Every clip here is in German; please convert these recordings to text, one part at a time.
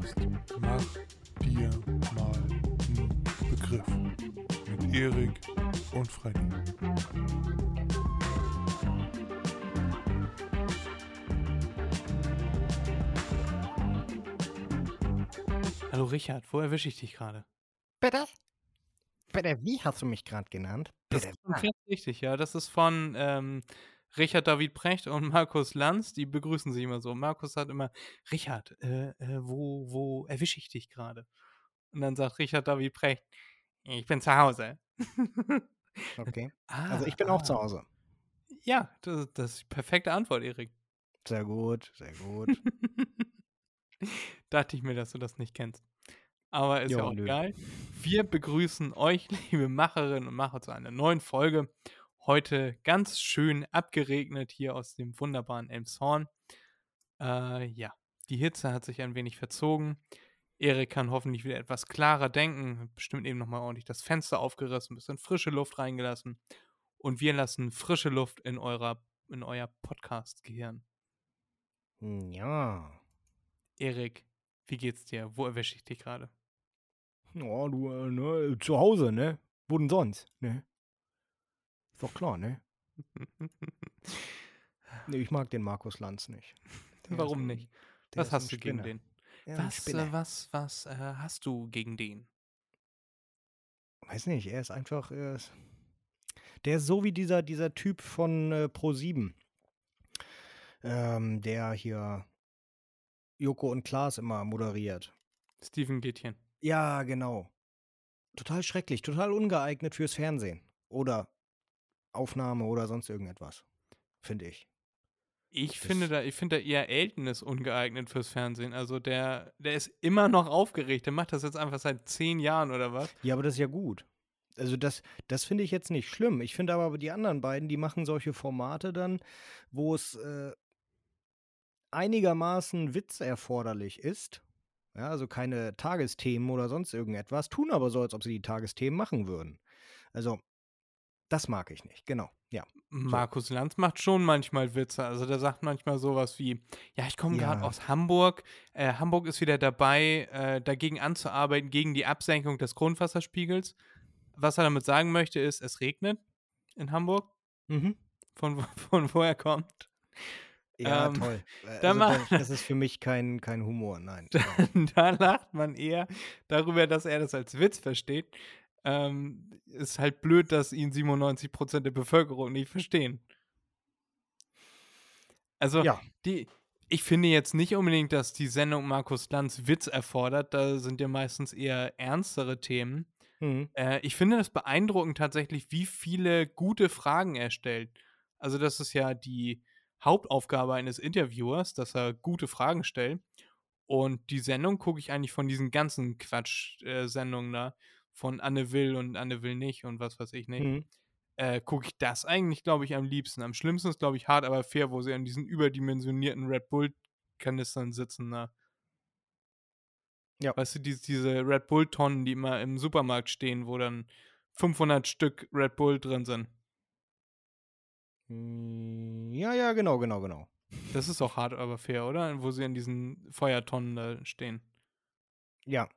Podcast Mach dir mal einen Begriff mit Erik und Freddy. Hallo Richard, wo erwische ich dich gerade? Bitte? Bitte, wie hast du mich gerade genannt? Das Bitte. ist komplett richtig, ja. Das ist von ähm, Richard David Precht und Markus Lanz. Die begrüßen sich immer so. Markus sagt immer, Richard, äh, äh, wo, wo erwische ich dich gerade? Und dann sagt Richard David Precht, ich bin zu Hause. Okay. ah, Also ich bin auch zu ah. Hause. Ja, das, das ist die perfekte Antwort, Erik. Sehr gut, sehr gut. Dachte ich mir, dass du das nicht kennst. Aber ist ja Ja, auch nö. geil. Wir begrüßen euch, liebe Macherinnen und Macher, zu einer neuen Folge. Heute ganz schön abgeregnet hier aus dem wunderbaren Elmshorn. Äh, ja, die Hitze hat sich ein wenig verzogen. Erik kann hoffentlich wieder etwas klarer denken. Bestimmt eben nochmal ordentlich das Fenster aufgerissen, ein bisschen frische Luft reingelassen. Und wir lassen frische Luft in, eurer, in euer Podcast-Gehirn. Ja. Erik, wie geht's dir? Wo erwische ich dich gerade? Ja, du, äh, ne, zu Hause, ne? Wo denn sonst, ne? Ist doch klar, ne? Nee, ich mag den Markus Lanz nicht. Der Warum ein- nicht? Was hast du gegen den? Was, äh, was, was äh, hast du gegen den? Weiß nicht, er ist einfach. Er ist, der ist so wie dieser, dieser Typ von äh, Pro7. Ähm, der hier Joko und Klaas immer moderiert. Steven Gätchen. Ja, genau. Total schrecklich, total ungeeignet fürs Fernsehen. Oder Aufnahme oder sonst irgendetwas. Finde ich. Ich Das- finde da, ich finde da eher Elton ist ungeeignet fürs Fernsehen. Also der, der ist immer noch aufgeregt. Der macht das jetzt einfach seit zehn Jahren oder was? Ja, aber das ist ja gut. Also das, das finde ich jetzt nicht schlimm. Ich finde aber die anderen beiden, die machen solche Formate dann, wo es äh, einigermaßen Witz erforderlich ist. Ja, also keine Tagesthemen oder sonst irgendetwas, tun aber so, als ob sie die Tagesthemen machen würden. Also, das mag ich nicht, genau. Ja. Markus Lanz macht schon manchmal Witze. Also der sagt manchmal sowas wie, ja, ich komme gerade Ja. aus Hamburg. Äh, Hamburg ist wieder dabei, äh, dagegen anzuarbeiten, gegen die Absenkung des Grundwasserspiegels. Was er damit sagen möchte, ist, es regnet in Hamburg. Mhm. Von, wo- von wo er kommt. Ja, Ähm, toll. Äh, da Also, macht- das, ist für mich kein, kein Humor, nein. da lacht man eher darüber, dass er das als Witz versteht. Ähm, ist halt blöd, dass ihn 97% der Bevölkerung nicht verstehen. Also, Ja. die, ich finde jetzt nicht unbedingt, dass die Sendung Markus Lanz Witz erfordert. Da sind ja meistens eher ernstere Themen. Mhm. Äh, ich finde das beeindruckend tatsächlich, wie viele gute Fragen er stellt. Also, das ist ja die Hauptaufgabe eines Interviewers, dass er gute Fragen stellt. Und die Sendung gucke ich eigentlich von diesen ganzen Quatsch-Sendungen da, von Anne will und Anne will nicht und was weiß ich nicht, Mhm. äh, gucke ich das eigentlich, glaube ich, am liebsten. Am schlimmsten ist, glaube ich, hart, aber fair, wo sie an diesen überdimensionierten Red Bull-Kanistern sitzen. Da. Ja. Weißt du, die, diese Red Bull-Tonnen, die immer im Supermarkt stehen, wo dann 500 Stück Red Bull drin sind. Mm, Ja, ja, genau, genau, genau. Das ist auch hart, aber fair, oder? Wo sie an diesen Feuertonnen da stehen. Ja,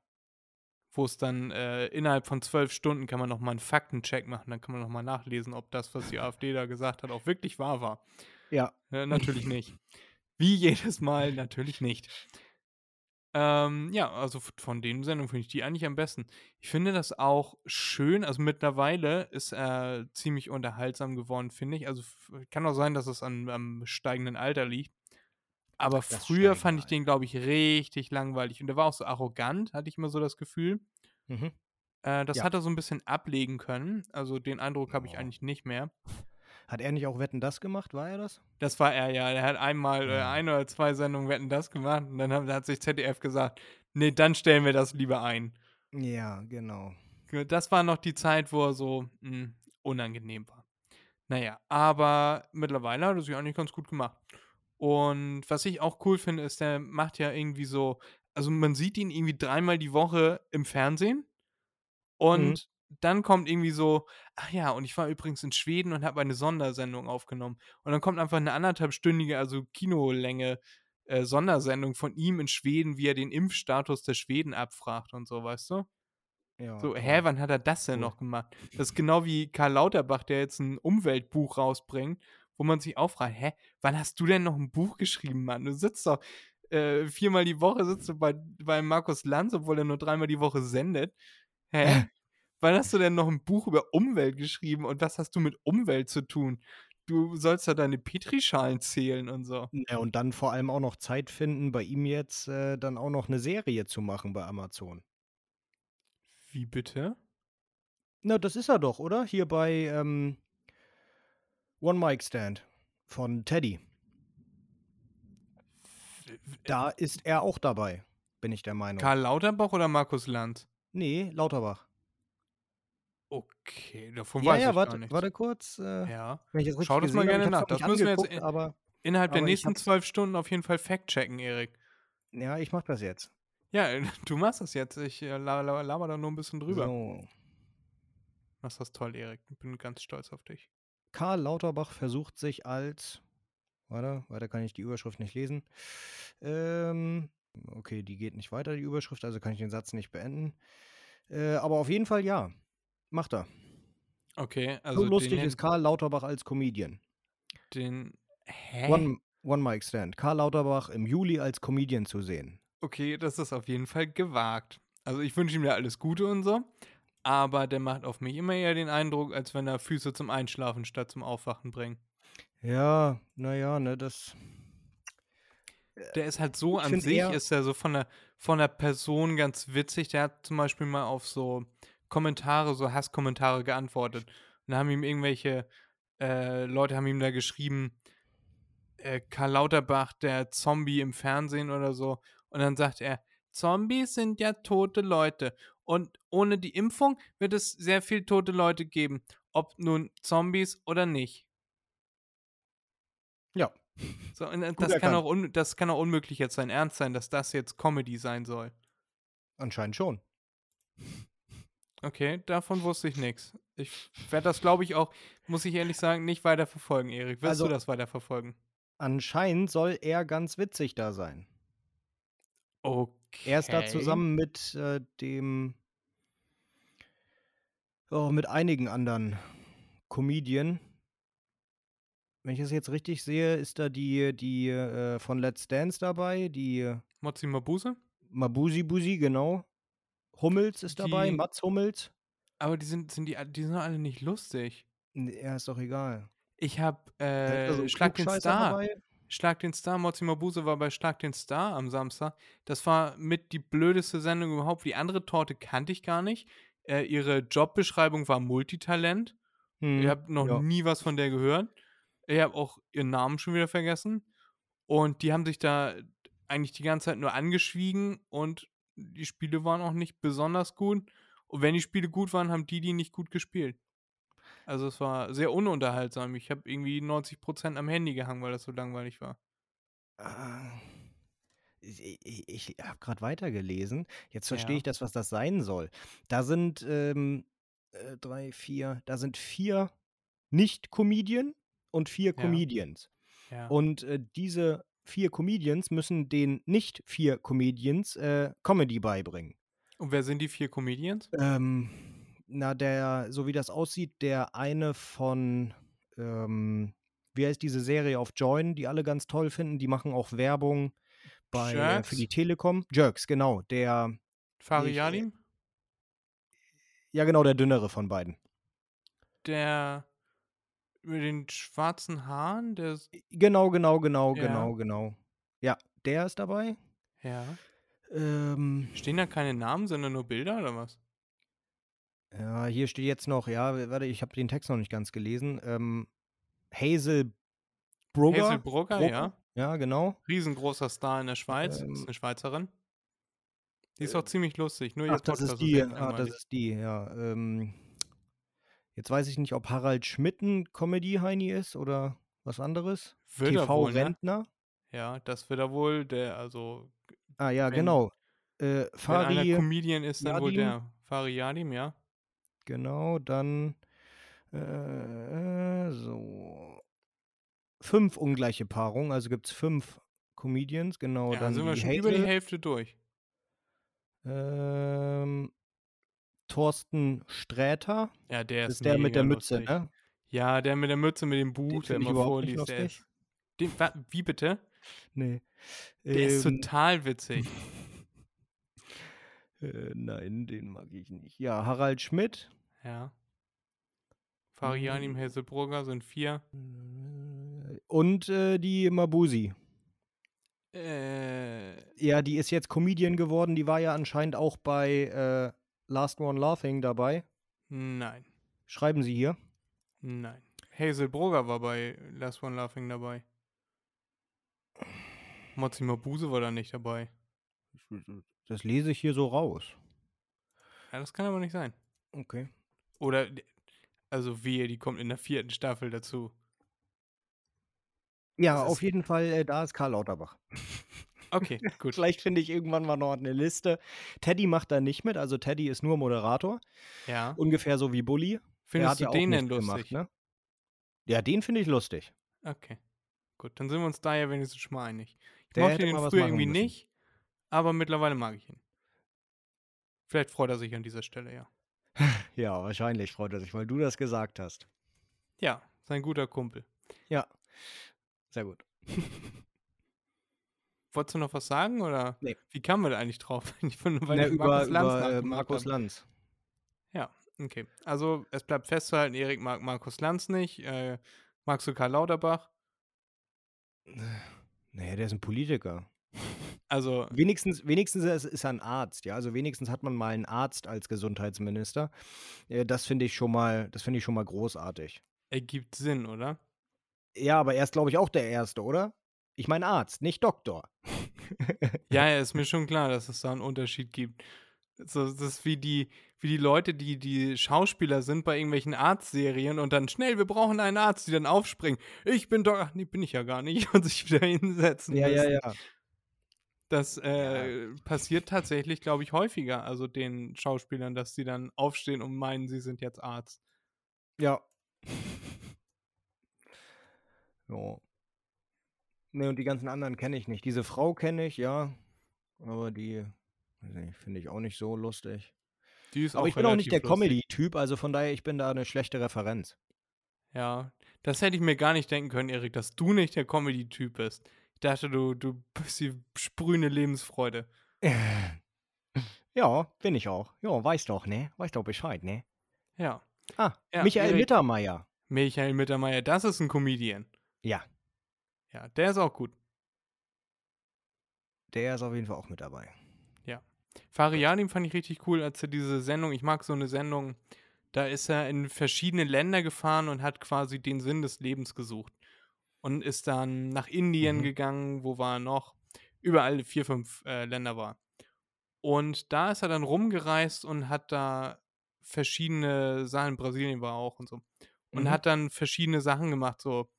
Wo es dann äh, innerhalb von zwölf Stunden kann man nochmal einen Faktencheck machen. Dann kann man nochmal nachlesen, ob das, was die AfD da gesagt hat, auch wirklich wahr war. ja. Ja, natürlich nicht. Wie jedes Mal, natürlich nicht. Ähm, ja, also von den Sendungen finde ich die eigentlich am besten. Ich finde das auch schön, also mittlerweile ist er ziemlich unterhaltsam geworden, finde ich. Also kann auch sein, dass es an, am steigenden Alter liegt. Aber Das früher fand ich den, glaube ich, richtig langweilig. Und der war auch so arrogant, hatte ich immer so das Gefühl. Mhm. Äh, das Ja. hat er so ein bisschen ablegen können. Also den Eindruck habe ich Ja. eigentlich nicht mehr. Hat er nicht auch Wetten das gemacht? War er das? Das war er ja. Er hat einmal äh, Ja. ein oder zwei Sendungen Wetten das gemacht und dann hat, hat sich ZDF gesagt, nee, dann stellen wir das lieber ein. Ja, genau. Das war noch die Zeit, wo er so mh, unangenehm war. Naja, aber mittlerweile hat er sich eigentlich ganz gut gemacht. Und was ich auch cool finde, ist, der macht ja irgendwie so, also man sieht ihn irgendwie dreimal die Woche im Fernsehen und dann kommt irgendwie so, ach ja, und ich war übrigens in Schweden und habe eine Sondersendung aufgenommen. Und dann kommt einfach eine anderthalbstündige, also Kinolänge äh, Sondersendung von ihm in Schweden, wie er den Impfstatus der Schweden abfragt und so, weißt du? Ja, So, hä, wann hat er das denn cool. noch gemacht? Das ist genau wie Karl Lauterbach, der jetzt ein Umweltbuch rausbringt, wo man sich auch fragt, hä, wann hast du denn noch ein Buch geschrieben, Mann? Du sitzt doch äh, viermal die Woche sitzt du bei, bei Markus Lanz, obwohl er nur dreimal die Woche sendet. Hä? wann hast du denn noch ein Buch über Umwelt geschrieben und was hast du mit Umwelt zu tun? Du sollst ja deine Petrischalen zählen und so. Ja, und dann vor allem auch noch Zeit finden, bei ihm jetzt äh, dann auch noch eine Serie zu machen bei Amazon. Wie bitte? Na, das ist er doch, oder? Hier bei ähm, One Mic Stand von Teddy. Da ist er auch dabei, bin ich der Meinung. Karl Lauterbach oder Markus Lanz? nee, Lauterbach. Okay, davon ja, weiß ja, ich warte, gar nichts. warte kurz. Äh, Ja. Schau das mal gerne nach. Das nicht müssen wir jetzt in- aber Innerhalb der Aber ich nächsten zwölf Stunden auf jeden Fall Fact checken, Erik. ja, ich mach das jetzt. Ja, du machst das jetzt. Ich äh, la- la- laber da nur ein bisschen drüber. So. Machst das toll, Erik. Ich bin ganz stolz auf dich. Karl Lauterbach versucht sich als. Warte, weiter kann ich die Überschrift nicht lesen. Ähm, okay, die geht nicht weiter, die Überschrift, also kann ich den Satz nicht beenden. Äh, aber auf jeden Fall ja. Macht er. Okay, also so lustig ist Karl Lauterbach als Comedian. den Hä? One, One Mic Stand. Karl Lauterbach im Juli als Comedian zu sehen. Okay, das ist auf jeden Fall gewagt. Also ich wünsche ihm ja alles Gute und so. Aber der macht auf mich immer eher den Eindruck, als wenn er Füße zum Einschlafen statt zum Aufwachen bringt. Ja, naja, ne, das. Der ist halt so an sich, ist er so von der, von der Person ganz witzig. Der hat zum Beispiel mal auf so Kommentare, so Hasskommentare geantwortet. Und da haben ihm irgendwelche äh, Leute haben ihm da geschrieben, äh, Karl Lauterbach, der Zombie im Fernsehen oder so. Und dann sagt er, Zombies sind ja tote Leute. Und ohne die Impfung wird es sehr viel tote Leute geben. Ob nun Zombies oder nicht. Ja. So, äh, das, kann auch das kann auch unmöglich jetzt sein Ernst sein, dass das jetzt Comedy sein soll. Anscheinend schon. Okay, davon wusste ich nichts. Ich werde das, glaube ich, auch, muss ich ehrlich sagen, nicht weiter verfolgen, Erik. Wirst Also- du das weiter verfolgen? Anscheinend soll er ganz witzig da sein. Okay. Er ist da zusammen mit äh, dem. Oh, mit einigen anderen Comedien. Wenn ich das jetzt richtig sehe, ist da die, die äh, von Let's Dance dabei, die Mozzi Mabuse? Mabusi Busi, genau. Hummels ist dabei, Die- Mats Hummels. Aber die sind, sind die, die sind alle nicht lustig. Ja, ist doch egal. Ich habe äh, ein Schlag den Star. dabei. Schlag den Star, Mozzi Mabuse war bei Schlag den Star am Samstag. Das war mit die blödeste Sendung überhaupt. Die andere Torte kannte ich gar nicht. Äh, ihre Jobbeschreibung war Multitalent. Hm, Ich habe noch ja. nie was von der gehört. Ich habe auch ihren Namen schon wieder vergessen. Und die haben sich da eigentlich die ganze Zeit nur angeschwiegen und die Spiele waren auch nicht besonders gut. Und wenn die Spiele gut waren, haben die die nicht gut gespielt. Also es war sehr ununterhaltsam. Ich habe irgendwie 90% am Handy gehangen, weil das so langweilig war. Ah, Ich, ich, ich habe gerade weitergelesen. Jetzt verstehe Ja. ich das, was das sein soll. Da sind ähm, äh, drei, vier, da sind vier Nicht-Comedian und vier Ja. Comedians. Ja. Und äh, diese vier Comedians müssen den nicht vier Comedians äh, Comedy beibringen. Und wer sind die vier Comedians? Ähm, na, der, so wie das aussieht, der eine von, ähm, wie heißt diese Serie auf Join, die alle ganz toll finden, die machen auch Werbung bei, äh, für die Telekom. Jerks, genau, der, äh, Yadim? ja genau, der dünnere von beiden. Der mit den schwarzen Haaren? Der ist, Genau, genau, genau, Ja. genau, genau. Ja, der ist dabei. ja. Ähm, Stehen da keine Namen, sondern nur Bilder oder was? Ja, hier steht jetzt noch, ja, warte, ich habe den Text noch nicht ganz gelesen. Ähm, Hazel Brugger. Hazel Brugger, ja. Ja, genau. Riesengroßer Star in der Schweiz. Ähm, ist eine Schweizerin. Die ist äh, auch ziemlich lustig. Nur Ach, das Podcast ist die. echt Ah, das ist die, ja. Ähm, jetzt weiß ich nicht, ob Harald Schmidt ein Comedy-Heini ist oder was anderes. Er wohl, ne? TV-Rentner. Ja, das wird er wohl. Der, also, Ah ja, Wenn- genau. Äh, wenn einer Fari, Comedian ist, dann wohl Yadim. der. Fari Yadim, ja. Genau, dann äh, so. Fünf ungleiche Paarungen, also gibt es fünf Comedians, genau. ja, dann sind wir schon über die Hälfte durch. ähm, Thorsten Sträter. Ja, der ist ist der mit der Mütze, lustig. ne? Ja, der mit der Mütze, mit dem Buch, der immer vorliest. Der ist, den, wie bitte? Nee. Der ist Ähm, total witzig. äh, nein, den mag ich nicht. Ja, Harald Schmidt. Ja. Farianim Mm. Hesselbrugger sind vier. Und äh, die Mabusi. Äh, Ja, die ist jetzt Comedian geworden. Die war ja anscheinend auch bei äh, Last One Laughing dabei. nein. Schreiben Sie hier. Nein. Hazel Brugger war bei Last One Laughing dabei. Mozzi Mabuse war da nicht dabei. Das lese ich hier so raus. Ja, das kann aber nicht sein. Okay. Oder, also wehe, die kommt in der vierten Staffel dazu. Ja, Das auf jeden Fall, äh, da ist Karl Lauterbach. Okay, gut. Vielleicht finde ich irgendwann mal noch eine Liste. Teddy macht da nicht mit, also Teddy ist nur Moderator. Ja. Ungefähr so wie Bully. Findest du den denn lustig? gemacht, ne? Ja, den finde ich lustig. Okay. Gut, dann sind wir uns da ja wenigstens schon mal einig. Ich Der mochte was früher irgendwie müssen. nicht, aber mittlerweile mag ich ihn. Vielleicht freut er sich an dieser Stelle, ja. Ja, wahrscheinlich freut er sich, weil du das gesagt hast. Ja, sein guter Kumpel. Ja. Sehr gut. Wolltest du noch was sagen oder? Nee. Wie kamen wir da eigentlich drauf? Weil ich über Markus Lanz über äh, Markus. Lanz. Ja, okay. Also es bleibt festzuhalten, Erik mag Markus Lanz nicht. Äh, magst du Karl Lauterbach? Naja, der ist ein Politiker. Also, Wenigstens, wenigstens ist, er ein Arzt, ja. Also wenigstens hat man mal einen Arzt als Gesundheitsminister. Äh, Das finde ich schon mal, das finde ich schon mal großartig. ergibt Sinn, oder? Ja, aber er ist, glaube ich, auch der Erste, oder? Ich meine Arzt, nicht Doktor. Ja, ja, ist mir schon klar, dass es da einen Unterschied gibt. So, das ist wie die, wie die Leute, die die Schauspieler sind bei irgendwelchen Arztserien und dann schnell, wir brauchen einen Arzt, die dann aufspringen. Ich bin doch, ach nee, bin ich ja gar nicht und sich wieder hinsetzen ja, ja, müssen. ja. Das äh, passiert tatsächlich, glaube ich, häufiger, also den Schauspielern, dass sie dann aufstehen und meinen, sie sind jetzt Arzt. Ja. Ja. Ne, und die ganzen anderen kenne ich nicht. Diese Frau kenne ich, ja. Aber die, finde ich auch nicht so lustig. Die ist Aber auch ich bin auch nicht der. Comedy-Typ, also von daher, ich bin da eine schlechte Referenz. Ja, das hätte ich mir gar nicht denken können, Erik, dass du nicht der Comedy-Typ bist. Ich dachte, du, du bist die sprühende Lebensfreude. Ja, bin ich auch. Ja, weiß doch, ne? Weiß doch Bescheid, ne? Ja. Ah, Ja, Michael Erik- Mittermeier. Michael Mittermeier, das ist ein Comedian. Ja, Ja, der ist auch gut. der ist auf jeden Fall auch mit dabei. Fariadim fand ich richtig cool, als er diese Sendung, ich mag so eine Sendung, da ist er in verschiedene Länder gefahren und hat quasi den Sinn des Lebens gesucht. Und ist dann nach Indien Mhm. gegangen, wo war er noch? Überall vier, fünf äh, Länder war. Und da ist er dann rumgereist und hat da verschiedene Sachen, Brasilien war er auch und so. Und Mhm. hat dann verschiedene Sachen gemacht, so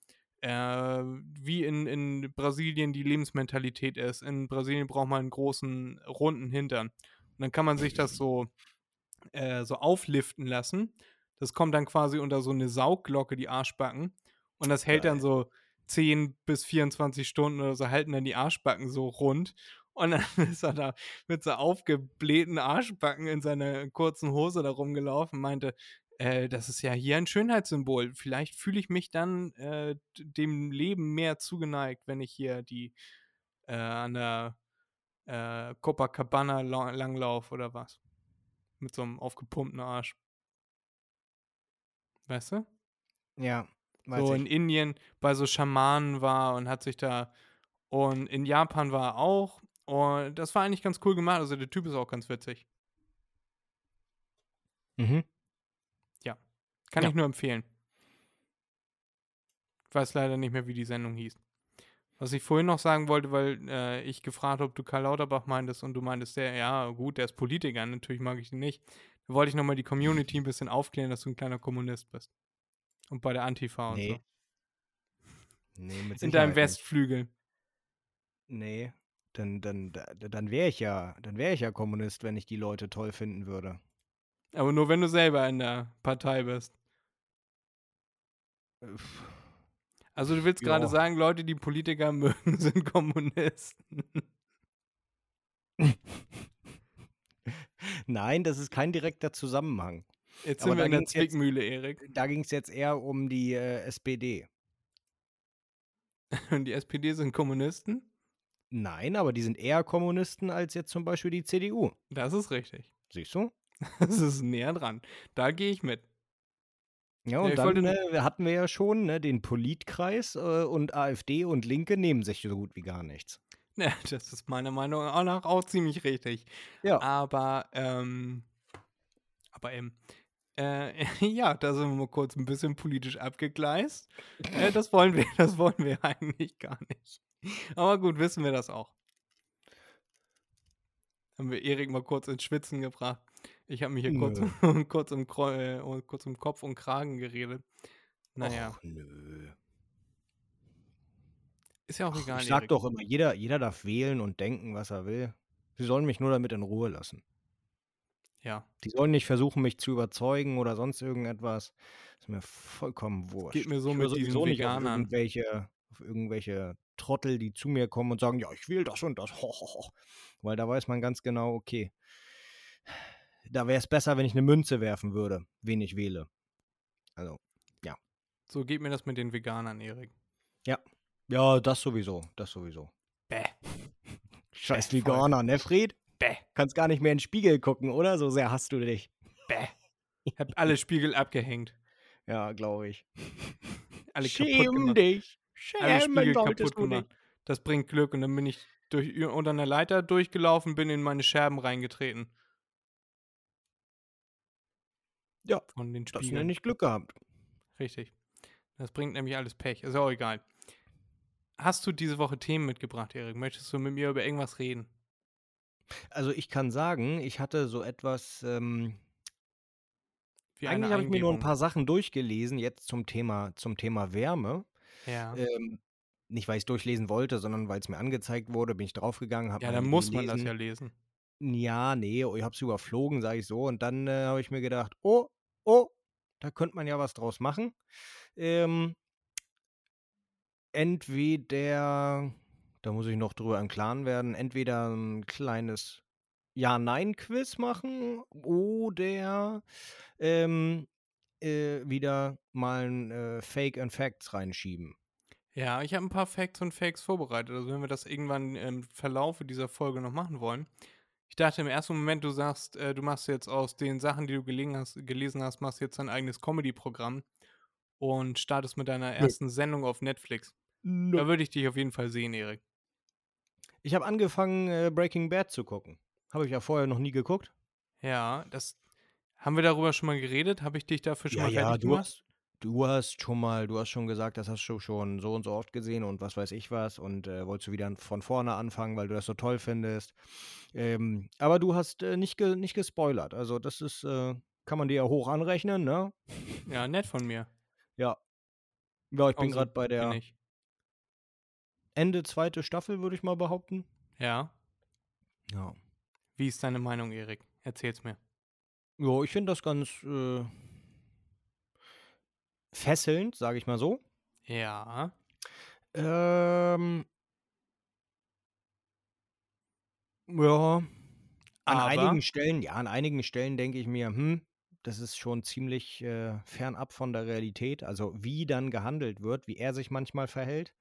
äh, wie in, in Brasilien die Lebensmentalität ist. In Brasilien braucht man einen großen, runden Hintern. Und dann kann man sich das so, äh, so aufliften lassen. Das kommt dann quasi unter so eine Saugglocke, die Arschbacken. Und das hält dann Geil. so 10 bis 24 Stunden oder so, halten dann die Arschbacken so rund. Und dann ist er da mit so aufgeblähten Arschbacken in seiner kurzen Hose da rumgelaufen, meinte, äh, das ist ja hier ein Schönheitssymbol. Vielleicht fühle ich mich dann äh, dem Leben mehr zugeneigt, wenn ich hier die äh, an der äh, Copacabana la- langlaufe oder was. Mit so einem aufgepumpten Arsch. Weißt du? Ja, weiß so ich. in Indien bei so Schamanen war und hat sich da und in Japan war er auch und das war eigentlich ganz cool gemacht. Also der Typ ist auch ganz witzig. Mhm. Kann Ja. ich nur empfehlen. Ich weiß leider nicht mehr, wie die Sendung hieß. Was ich vorhin noch sagen wollte, weil äh, ich gefragt habe, ob du Karl Lauterbach meintest und du meintest, der, ja, gut, der ist Politiker, natürlich mag ich ihn nicht. Da wollte ich nochmal die Community ein bisschen aufklären, dass du ein kleiner Kommunist bist. Und bei der Antifa und Nee, so. Nee, mit In deinem Sicherheit. Westflügel. Nee, dann, dann, da- dann wäre ich ja, dann wäre ich ja Kommunist, wenn ich die Leute toll finden würde. Aber nur wenn du selber in der Partei bist. Also du willst gerade sagen, Leute, die Politiker mögen, sind Kommunisten. Nein, das ist kein direkter Zusammenhang. Jetzt Aber sind wir da in der jetzt- Zwickmühle, Erik. Da ging es jetzt eher um die äh, SPD. Und die SPD sind Kommunisten? Nein, aber die sind eher Kommunisten als jetzt zum Beispiel die CDU. Das ist richtig. Siehst du? Das ist näher dran. Da gehe ich mit. Ja, und ich dann wollte äh, hatten wir ja schon ne, den Politkreis äh, und AfD und Linke nehmen sich so gut wie gar nichts. Ja, das ist meiner Meinung nach auch ziemlich richtig. Ja. Aber, ähm, aber eben, äh, ja, da sind wir mal kurz ein bisschen politisch abgegleist. Äh, das wollen wir, das wollen wir eigentlich gar nicht. Aber gut, wissen wir das auch. Haben wir Erik mal kurz ins Schwitzen gebracht. Ich habe mich hier kurz, kurz, im, äh, kurz im Kopf und Kragen geredet. Naja, Och, nö. ist ja auch egal. Ich sag Erik. doch immer, jeder, jeder darf wählen und denken, was er will. Sie sollen mich nur damit in Ruhe lassen. Ja, Die sollen nicht versuchen, mich zu überzeugen oder sonst irgendetwas. Ist mir vollkommen wurscht. geht mir so ich mit diesen sowieso nicht auf Veganern. irgendwelche, auf irgendwelche Trottel, die zu mir kommen und sagen, ja, ich will das und das. Ho, ho, ho. Weil da weiß man ganz genau, okay, da wäre es besser, wenn ich eine Münze werfen würde, wen ich wähle. Also, so geht mir das mit den Veganern, Erik. ja, das sowieso, das sowieso. Bäh. Scheiß Bäh, voll. Veganer, ne, Fred? Bäh. Kannst gar nicht mehr in den Spiegel gucken, oder? So sehr hast du dich. Bäh. Hab alle Spiegel abgehängt. Ja, glaube ich. Alle Schäm dich. Alle Schämen Spiegel solltest kaputt gemacht. dich. Das bringt Glück. Und dann bin ich durch, unter einer Leiter durchgelaufen, bin in meine Scherben reingetreten. Ja, Von den Das Spiegeln. nenne ich Glück gehabt. Richtig. Das bringt nämlich alles Pech. Ist ja auch egal. Hast du diese Woche Themen mitgebracht, Erik? Möchtest du mit mir über irgendwas reden? Also ich kann sagen, ich hatte so etwas, ähm, Wie eine eigentlich habe ich mir nur ein Eingebung. paar Sachen durchgelesen, jetzt zum Thema, zum Thema Wärme. Ja. Ähm, nicht, weil ich es durchlesen wollte, sondern weil es mir angezeigt wurde, bin ich draufgegangen, habe ja, dann muss man das ja lesen. Ja, nee, ich habe es überflogen, sage ich so. Und dann äh, habe ich mir gedacht, oh, oh, da könnte man ja was draus machen. Ähm, entweder, da muss ich noch drüber im Klaren werden, entweder ein kleines Ja-Nein-Quiz machen oder ähm, äh, wieder mal ein äh, Fake and Facts reinschieben. Ja, ich habe ein paar Facts und Fakes vorbereitet. Also wenn wir das irgendwann im Verlaufe dieser Folge noch machen wollen. Ich dachte im ersten Moment, du sagst, äh, du machst jetzt aus den Sachen, die du gelegen hast, gelesen hast, machst jetzt dein eigenes Comedy-Programm und startest mit deiner ersten Sendung auf Netflix. Da würde ich dich auf jeden Fall sehen, Erik. Ich habe angefangen, äh, Breaking Bad zu gucken. Habe ich ja vorher noch nie geguckt. Ja, das haben wir darüber schon mal geredet. Habe ich dich dafür schon mal fertig du gemacht? hast, du hast schon mal, du hast schon gesagt, das hast du schon so und so oft gesehen und was weiß ich was und äh, wolltest du wieder von vorne anfangen, weil du das so toll findest. Ähm, aber du hast äh, nicht, ge, nicht gespoilert. Also das ist, äh, kann man dir ja hoch anrechnen, ne? Ja, nett von mir. Ja. Ja, ich bin Also gerade bei der. Ende zweite Staffel, würde ich mal behaupten. Ja. Ja. Wie ist deine Meinung, Erik? Erzähl's mir. Ja, ich finde das ganz äh, fesselnd, sage ich mal so. Ja. Ähm. Ja. An Aber- einigen Stellen, ja, an einigen Stellen denke ich mir, hm, das ist schon ziemlich äh, fernab von der Realität. Also wie dann gehandelt wird, wie er sich manchmal verhält,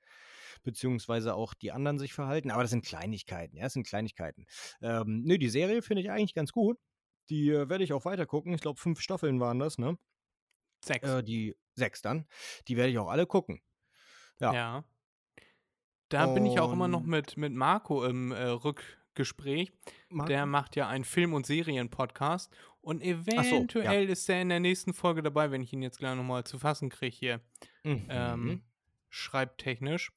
beziehungsweise auch die anderen sich verhalten. Aber das sind Kleinigkeiten, ja, das sind Kleinigkeiten. Ähm, nö, die Serie finde ich eigentlich ganz gut. Die äh, werde ich auch weiter gucken. Ich glaube, fünf Staffeln waren das, ne? Sechs. Äh, die sechs dann. Die werde ich auch alle gucken. ja. Ja. Da bin ich auch immer noch mit, mit Marco im äh, Rückgespräch. Der Marco? macht ja einen Film- und Serien-Podcast. Und so, ja. eventuell ist er in der nächsten Folge dabei, wenn ich ihn jetzt gleich nochmal zu fassen kriege hier, Mhm. ähm, schreibtechnisch.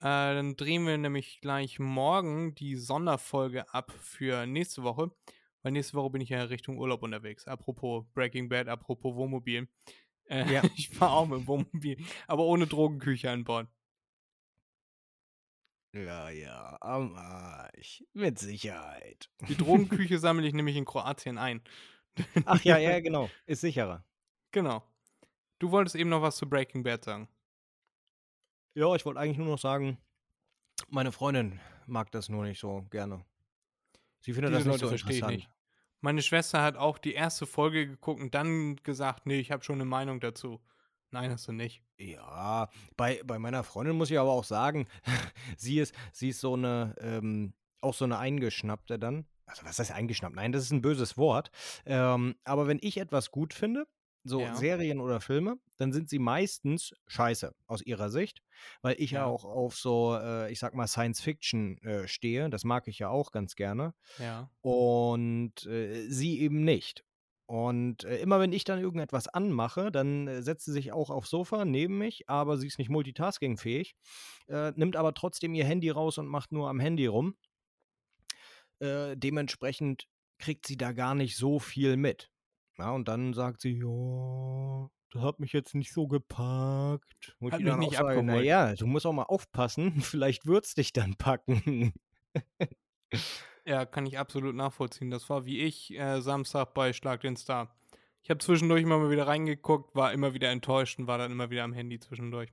Äh, dann drehen wir nämlich gleich morgen die Sonderfolge ab für nächste Woche. Weil nächste Woche bin ich ja Richtung Urlaub unterwegs. Apropos Breaking Bad, apropos Wohnmobil. Äh, Ja. ich fahre auch mit dem Wohnmobil, aber ohne Drogenküche an Bord. Ja, ja, am Arsch. Mit Sicherheit. Die Drogenküche sammle ich nämlich in Kroatien ein. Ach ja, ja, genau. Ist sicherer. Genau. Du wolltest eben noch was zu Breaking Bad sagen. Ja, ich wollte eigentlich nur noch sagen, meine Freundin mag das nur nicht so gerne. Sie findet Diese das nicht Leute so interessant. nicht. Meine Schwester hat auch die erste Folge geguckt und dann gesagt, nee, ich habe schon eine Meinung dazu. Nein, hast du nicht. Ja, bei, bei meiner Freundin muss ich aber auch sagen, sie ist, sie ist so eine, ähm, auch so eine Eingeschnappte dann. Also was heißt eingeschnappt? Nein, das ist ein böses Wort. Ähm, aber wenn ich etwas gut finde, so Ja. Serien oder Filme, dann sind sie meistens scheiße aus ihrer Sicht, weil ich ja, Ja. auch auf so, äh, ich sag mal, Science Fiction äh, stehe. Das mag ich ja auch ganz gerne. Ja. Und äh, sie eben nicht. Und äh, immer wenn ich dann irgendetwas anmache, dann äh, setzt sie sich auch aufs Sofa neben mich, aber sie ist nicht multitaskingfähig, äh, nimmt aber trotzdem ihr Handy raus und macht nur am Handy rum. Dementsprechend kriegt sie da gar nicht so viel mit. Ja, und dann sagt sie, ja, das hat mich jetzt nicht so gepackt. Ich Hat ihr mich dann auch nicht abgeholt. naja, du musst auch mal aufpassen, vielleicht wird's dich dann packen. Ja, kann ich absolut nachvollziehen. Das war wie ich äh, Samstag bei Schlag den Star. Ich habe zwischendurch immer mal wieder reingeguckt, war immer wieder enttäuscht und war dann immer wieder am Handy zwischendurch.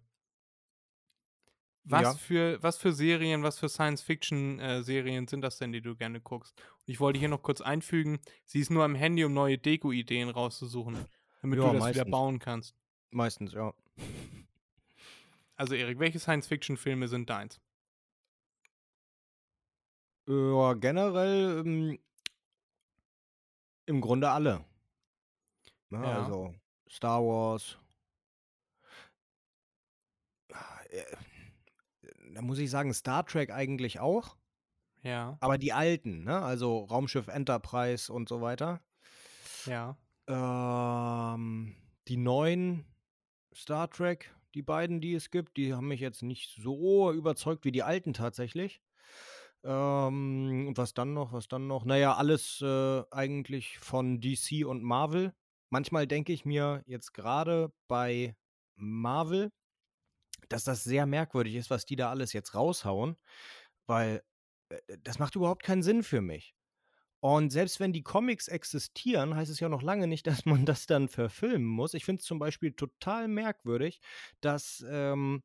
Was, Ja. für, was für Serien, was für Science-Fiction-Serien sind das denn, die du gerne guckst? Und ich wollte hier noch kurz einfügen, sie ist nur am Handy, um neue Deko-Ideen rauszusuchen, damit Ja, du das wieder meistens. bauen kannst. Meistens, ja. Also Erik, welche Science-Fiction-Filme sind deins? Ja, generell ähm, im Grunde alle. Ne, Ja. Also Star Wars. Da muss ich sagen, Star Trek eigentlich auch, Ja, aber die alten, ne? Also Raumschiff Enterprise und so weiter. ja. Ähm, die neuen Star Trek, die beiden, die es gibt, die haben mich jetzt nicht so überzeugt wie die alten tatsächlich. Ähm, und was dann noch, was dann noch? Naja, alles äh, eigentlich von DC und Marvel. Manchmal denke ich mir jetzt gerade bei Marvel, dass das sehr merkwürdig ist, was die da alles jetzt raushauen, weil äh, das macht überhaupt keinen Sinn für mich. Und selbst wenn die Comics existieren, heißt es ja noch lange nicht, dass man das dann verfilmen muss. Ich finde es zum Beispiel total merkwürdig, dass ähm,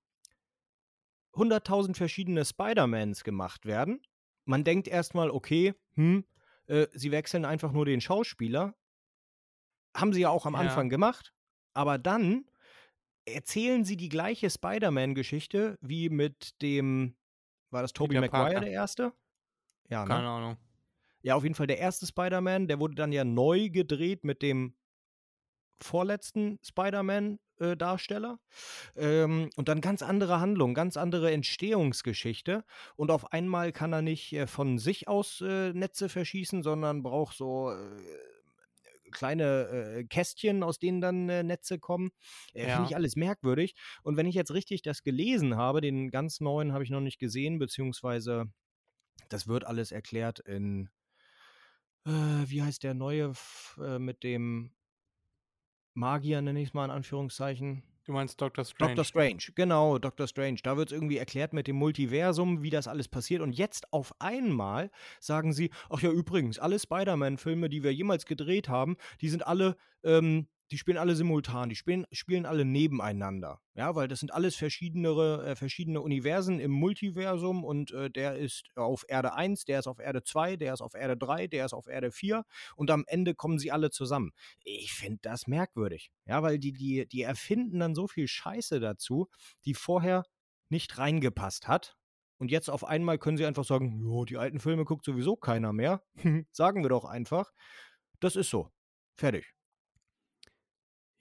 100.000 verschiedene Spider-Mans gemacht werden. Man denkt erstmal, okay, hm, äh, sie wechseln einfach nur den Schauspieler. Haben sie ja auch am Ja. Anfang gemacht. Aber dann erzählen sie die gleiche Spider-Man-Geschichte wie mit dem, war das Tobey Maguire Parker. der erste? Ja, ne? Keine Ahnung. Ja, auf jeden Fall der erste Spider-Man, der wurde dann ja neu gedreht mit dem vorletzten Spider-Man-Darsteller. ähm, und dann ganz andere Handlung, ganz andere Entstehungsgeschichte. Und auf einmal kann er nicht äh, von sich aus äh, Netze verschießen, sondern braucht so äh, kleine äh, Kästchen, aus denen dann äh, Netze kommen. Äh, Ja. Finde ich alles merkwürdig. Und wenn ich jetzt richtig das gelesen habe, den ganz neuen habe ich noch nicht gesehen, beziehungsweise das wird alles erklärt in, äh, wie heißt der neue äh, mit dem Magier, nenne ich es mal in Anführungszeichen. Du meinst Doctor Strange. Doctor Strange, genau, Doctor Strange. Da wird es irgendwie erklärt mit dem Multiversum, wie das alles passiert. Und jetzt auf einmal sagen sie, ach ja, übrigens, alle Spider-Man-Filme, die wir jemals gedreht haben, die sind alle, ähm, die spielen alle simultan, die spielen, spielen alle nebeneinander. Ja, weil das sind alles verschiedene, äh, verschiedene Universen im Multiversum und äh, der ist auf Erde 1, der ist auf Erde 2, der ist auf Erde 3, der ist auf Erde 4 und am Ende kommen sie alle zusammen. Ich finde das merkwürdig. Ja, weil die, die, die erfinden dann so viel Scheiße dazu, die vorher nicht reingepasst hat. Und jetzt auf einmal können sie einfach sagen, jo, die alten Filme guckt sowieso keiner mehr. sagen wir doch einfach. Das ist so. Fertig.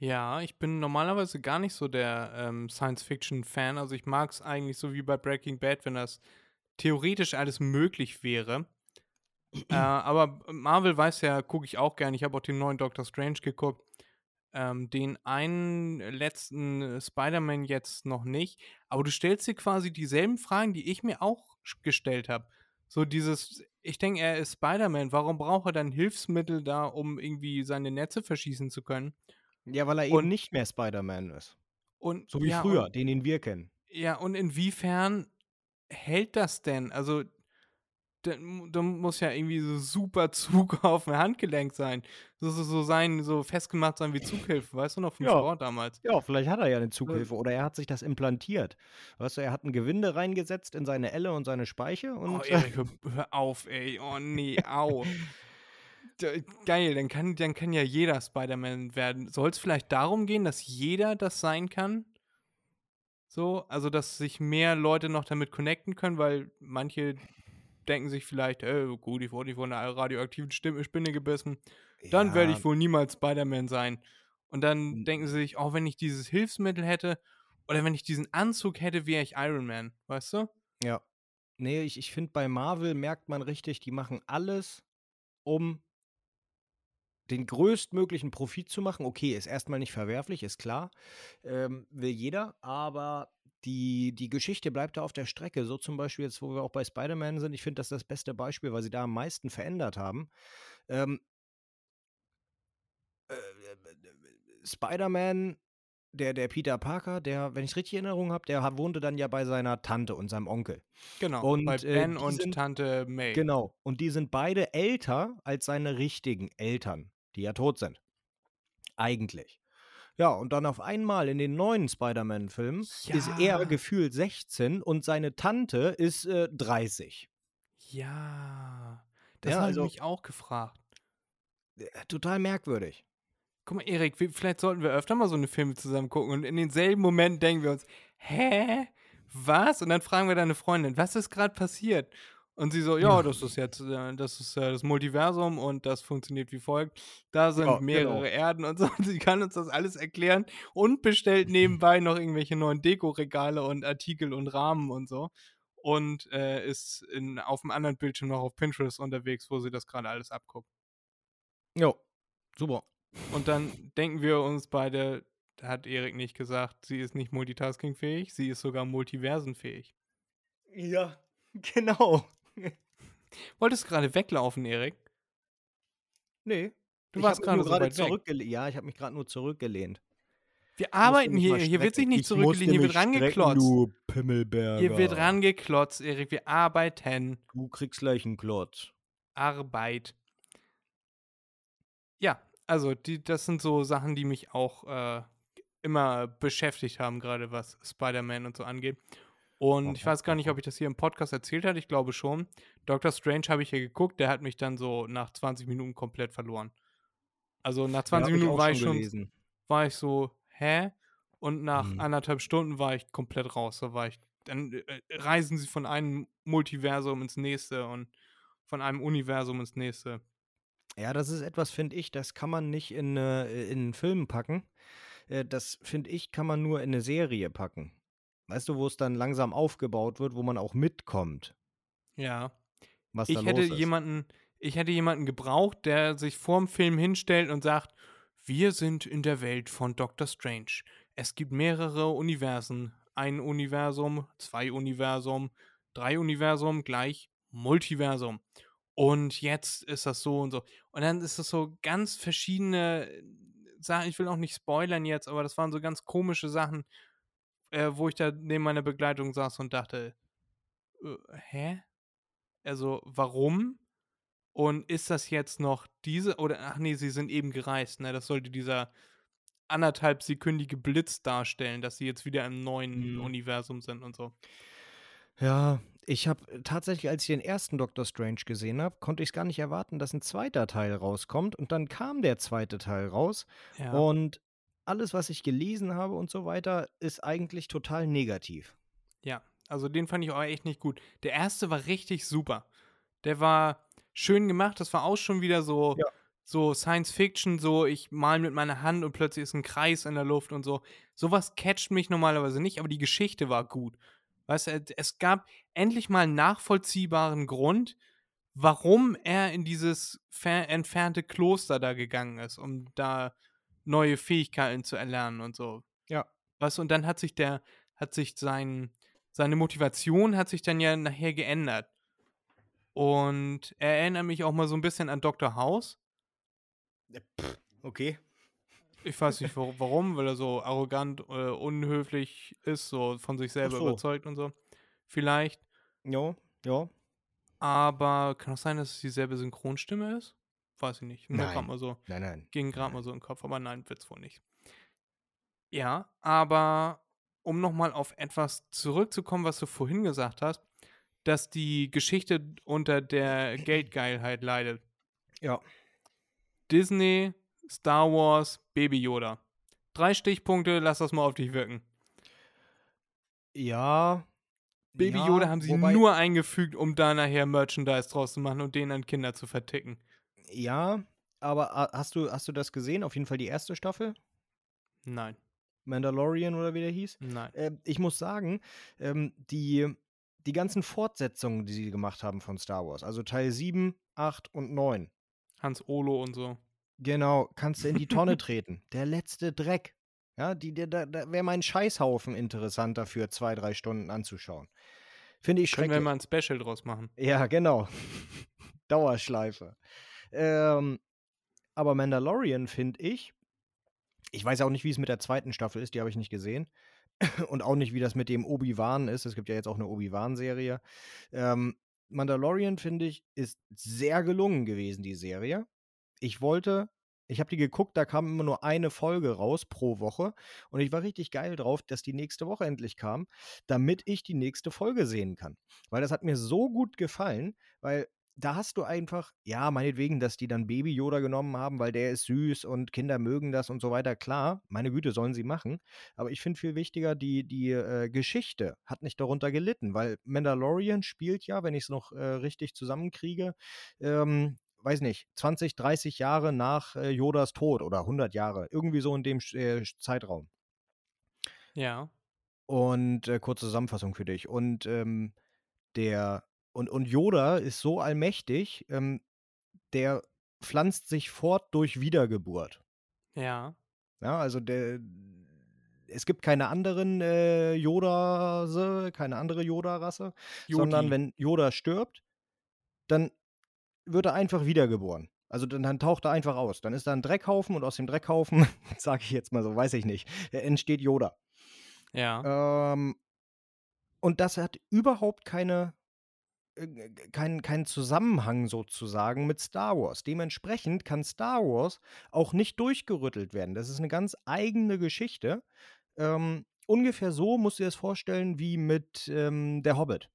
Ja, ich bin normalerweise gar nicht so der ähm, Science-Fiction-Fan. Also ich mag es eigentlich so wie bei Breaking Bad, wenn das theoretisch alles möglich wäre. äh, aber Marvel weiß ja, gucke ich auch gern. Ich habe auch den neuen Doctor Strange geguckt. Ähm, den einen letzten äh, Spider-Man jetzt noch nicht. Aber du stellst dir quasi dieselben Fragen, die ich mir auch gestellt habe. So dieses, ich denke, er ist Spider-Man. Warum braucht er dann Hilfsmittel da, um irgendwie seine Netze verschießen zu können? Ja, weil er Und- eben nicht mehr Spider-Man ist. Und, So wie ja, früher, Und, den, den wir kennen. ja, und inwiefern hält das denn? Also, dann, dann muss ja irgendwie so super Zug auf dem Handgelenk sein. So, so, so sein, so festgemacht sein wie Zughilfe, weißt du noch vom Ja. Sport damals? Ja, vielleicht hat er ja eine Zughilfe oder er hat sich das implantiert. Weißt du, er hat ein Gewinde reingesetzt in seine Elle und seine Speiche und Oh, Erik, hör, hör auf, ey. Oh, nee, au. Geil, dann kann, dann kann ja jeder Spider-Man werden. Soll es vielleicht darum gehen, dass jeder das sein kann? So, also dass sich mehr Leute noch damit connecten können, weil manche denken sich vielleicht, äh, gut, ich wurde nicht von einer radioaktiven Stimme, Spinne gebissen, dann werde Ja, ich wohl niemals Spider-Man sein. Und dann N- denken sie sich, auch wenn ich dieses Hilfsmittel hätte oder wenn ich diesen Anzug hätte, wäre ich Iron Man, weißt du? Ja. Nee, ich, ich finde, bei Marvel merkt man richtig, die machen alles, um den größtmöglichen Profit zu machen. Okay, ist erstmal nicht verwerflich, ist klar. Ähm, will jeder, aber die, die Geschichte bleibt da auf der Strecke. So zum Beispiel jetzt, wo wir auch bei Spider-Man sind. Ich finde, das ist das beste Beispiel, weil sie da am meisten verändert haben. Ähm, äh, Spider-Man, der, der Peter Parker, der, wenn ich richtig in Erinnerung habe, der wohnte dann ja bei seiner Tante und seinem Onkel. Genau, Und, bei äh, Ben die und sind- Tante May. Genau. Und die sind beide älter als seine richtigen Eltern, die ja tot sind. Eigentlich. Ja, und dann auf einmal in den neuen Spider-Man-Filmen ist Ja. er gefühlt 16 und seine Tante ist äh, 30. Ja, das Ja, habe also- ich mich auch gefragt. Äh, Total merkwürdig. Guck mal, Erik, vielleicht sollten wir öfter mal so eine Filme zusammen gucken und in denselben Moment denken wir uns, hä? Was? Und dann fragen wir deine Freundin, was ist gerade passiert? Und sie so, ja, das ist jetzt, äh, das ist äh, das Multiversum und das funktioniert wie folgt. Da sind Ja, mehrere genau. Erden und so. Und sie kann uns das alles erklären und bestellt nebenbei noch irgendwelche neuen Dekoregale und Artikel und Rahmen und so. Und äh, ist in, auf dem anderen Bildschirm noch auf Pinterest unterwegs, wo sie das gerade alles abguckt. Jo, super. Und dann denken wir uns beide, hat Erik nicht gesagt, sie ist nicht multitaskingfähig, sie ist sogar multiversenfähig. Ja, genau. Wolltest du gerade weglaufen, Erik? Nee. Du ich warst gerade so weit weg. Ja, ich habe mich gerade nur zurückgelehnt. Wir arbeiten hier, hier wird sich nicht Ich zurückgelehnt, hier wird rangeklotzt. Du Pimmelberger. Hier wird rangeklotzt, Erik, wir arbeiten. Du kriegst gleich einen Klotz. Arbeit. Ja, also die, das sind so Sachen, die mich auch äh, immer beschäftigt haben, gerade was Spider-Man und so angeht. Und ich weiß gar nicht, ob ich das hier im Podcast erzählt hatte, ich glaube schon. Doctor Strange habe ich hier geguckt, der hat mich dann so nach 20 Minuten komplett verloren. Also nach 20 ja, Minuten auch war ich schon, gelesen. war ich so, hä? Und nach Mhm. anderthalb Stunden war ich komplett raus. Da war ich, dann äh, reisen sie von einem Multiversum ins nächste und von einem Universum ins nächste. Ja, das ist etwas, finde ich, das kann man nicht in, äh, in einen Film packen. Äh, das, finde ich, kann man nur in eine Serie packen. Weißt du, wo es dann langsam aufgebaut wird, wo man auch mitkommt, Ja. was Ich da hätte los ist. jemanden, ich hätte jemanden gebraucht, der sich vorm Film hinstellt und sagt, wir sind in der Welt von Doctor Strange. Es gibt mehrere Universen. Ein Universum, zwei Universum, drei Universum gleich Multiversum. Und jetzt ist das so und so. Und dann ist es so ganz verschiedene Sachen. Ich will auch nicht spoilern jetzt, aber das waren so ganz komische Sachen, äh, wo ich da neben meiner Begleitung saß und dachte, äh, hä? Also, warum? Und ist das jetzt noch diese, oder, ach nee, sie sind eben gereist, ne? Das sollte dieser anderthalb sekündige Blitz darstellen, dass sie jetzt wieder im neuen Mhm. Universum sind und so. Ja, ich habe tatsächlich, als ich den ersten Doctor Strange gesehen habe, konnte ich es gar nicht erwarten, dass ein zweiter Teil rauskommt. Und dann kam der zweite Teil raus. Ja. Und alles, was ich gelesen habe und so weiter, ist eigentlich total negativ. Ja, also den fand ich auch echt nicht gut. Der erste war richtig super. Der war schön gemacht, das war auch schon wieder so, Ja. so Science Fiction, so ich mal mit meiner Hand und plötzlich ist ein Kreis in der Luft und so. Sowas catcht mich normalerweise nicht, aber die Geschichte war gut. Weißt du, es gab endlich mal einen nachvollziehbaren Grund, warum er in dieses fer entfernte Kloster da gegangen ist, um da neue Fähigkeiten zu erlernen und so. Ja. Weißt du, und dann hat sich der, hat sich sein, seine Motivation hat sich dann ja nachher geändert. Und er erinnert mich auch mal so ein bisschen an Dr. House. Okay. Ich weiß nicht wa- warum, weil er so arrogant, äh, unhöflich ist, so von sich selber so. überzeugt und so. Vielleicht. Ja, ja. aber kann auch sein, dass es dieselbe Synchronstimme ist? Weiß ich nicht. Mir Nein. mal so, Nein, nein. ging gerade mal so im Kopf, aber nein, wird's wohl nicht. Ja, aber um nochmal auf etwas zurückzukommen, was du vorhin gesagt hast, dass die Geschichte unter der Geldgeilheit leidet. Ja. Disney, Star Wars, Baby Yoda. Drei Stichpunkte, lass das mal auf dich wirken. Ja. Baby ja, Yoda haben sie wobei- nur eingefügt, um da nachher Merchandise draus zu machen und den an Kinder zu verticken. Ja, aber hast du, hast du das gesehen? Auf jeden Fall die erste Staffel? Nein, Mandalorian oder wie der hieß? nein. Äh, ich muss sagen, ähm, die, die ganzen Fortsetzungen, die sie gemacht haben von Star Wars, also Teil 7, 8 und 9, Hans Olo und so. genau, kannst du in die Tonne treten. Der letzte Dreck. Ja, die, der, da, da wäre mein Scheißhaufen interessant dafür, zwei, drei Stunden anzuschauen. Finde ich Können schrecklich. wir mal ein Special draus machen. Ja, genau. Dauerschleife. Ähm, aber Mandalorian finde ich, ich weiß auch nicht, wie es mit der zweiten Staffel ist, die habe ich nicht gesehen. Und auch nicht, wie das mit dem Obi-Wan ist. Es gibt ja jetzt auch eine Obi-Wan-Serie. Ähm, Mandalorian, finde ich, ist sehr gelungen gewesen, die Serie. Ich wollte, ich habe die geguckt, da kam immer nur eine Folge raus pro Woche. Und ich war richtig geil drauf, dass die nächste Woche endlich kam, damit ich die nächste Folge sehen kann. Weil das hat mir so gut gefallen, weil da hast du einfach, ja, meinetwegen, dass die dann Baby Yoda genommen haben, weil der ist süß und Kinder mögen das und so weiter. Klar, meine Güte, sollen sie machen. Aber ich finde viel wichtiger, die, die äh, Geschichte hat nicht darunter gelitten, weil Mandalorian spielt ja, wenn ich es noch äh, richtig zusammenkriege, ähm, weiß nicht, 20, 30 Jahre nach äh, Yodas Tod oder 100 Jahre, irgendwie so in dem äh, Zeitraum. Ja. Und äh, kurze Zusammenfassung für dich. Und ähm, der und, und Yoda ist so allmächtig, ähm, der pflanzt sich fort durch Wiedergeburt. Ja. Ja, also der es gibt keine anderen äh, Yoda, keine andere Yoda-Rasse, sondern wenn Yoda stirbt, dann wird er einfach wiedergeboren. Also dann, dann taucht er einfach aus. Dann ist da ein Dreckhaufen und aus dem Dreckhaufen, sage ich jetzt mal so, weiß ich nicht, äh, entsteht Yoda. Ja. Ähm, und das hat überhaupt keine, keinen, keinen Zusammenhang sozusagen mit Star Wars. Dementsprechend kann Star Wars auch nicht durchgerüttelt werden. Das ist eine ganz eigene Geschichte. Ähm, ungefähr so musst du dir das vorstellen wie mit ähm, Der Hobbit.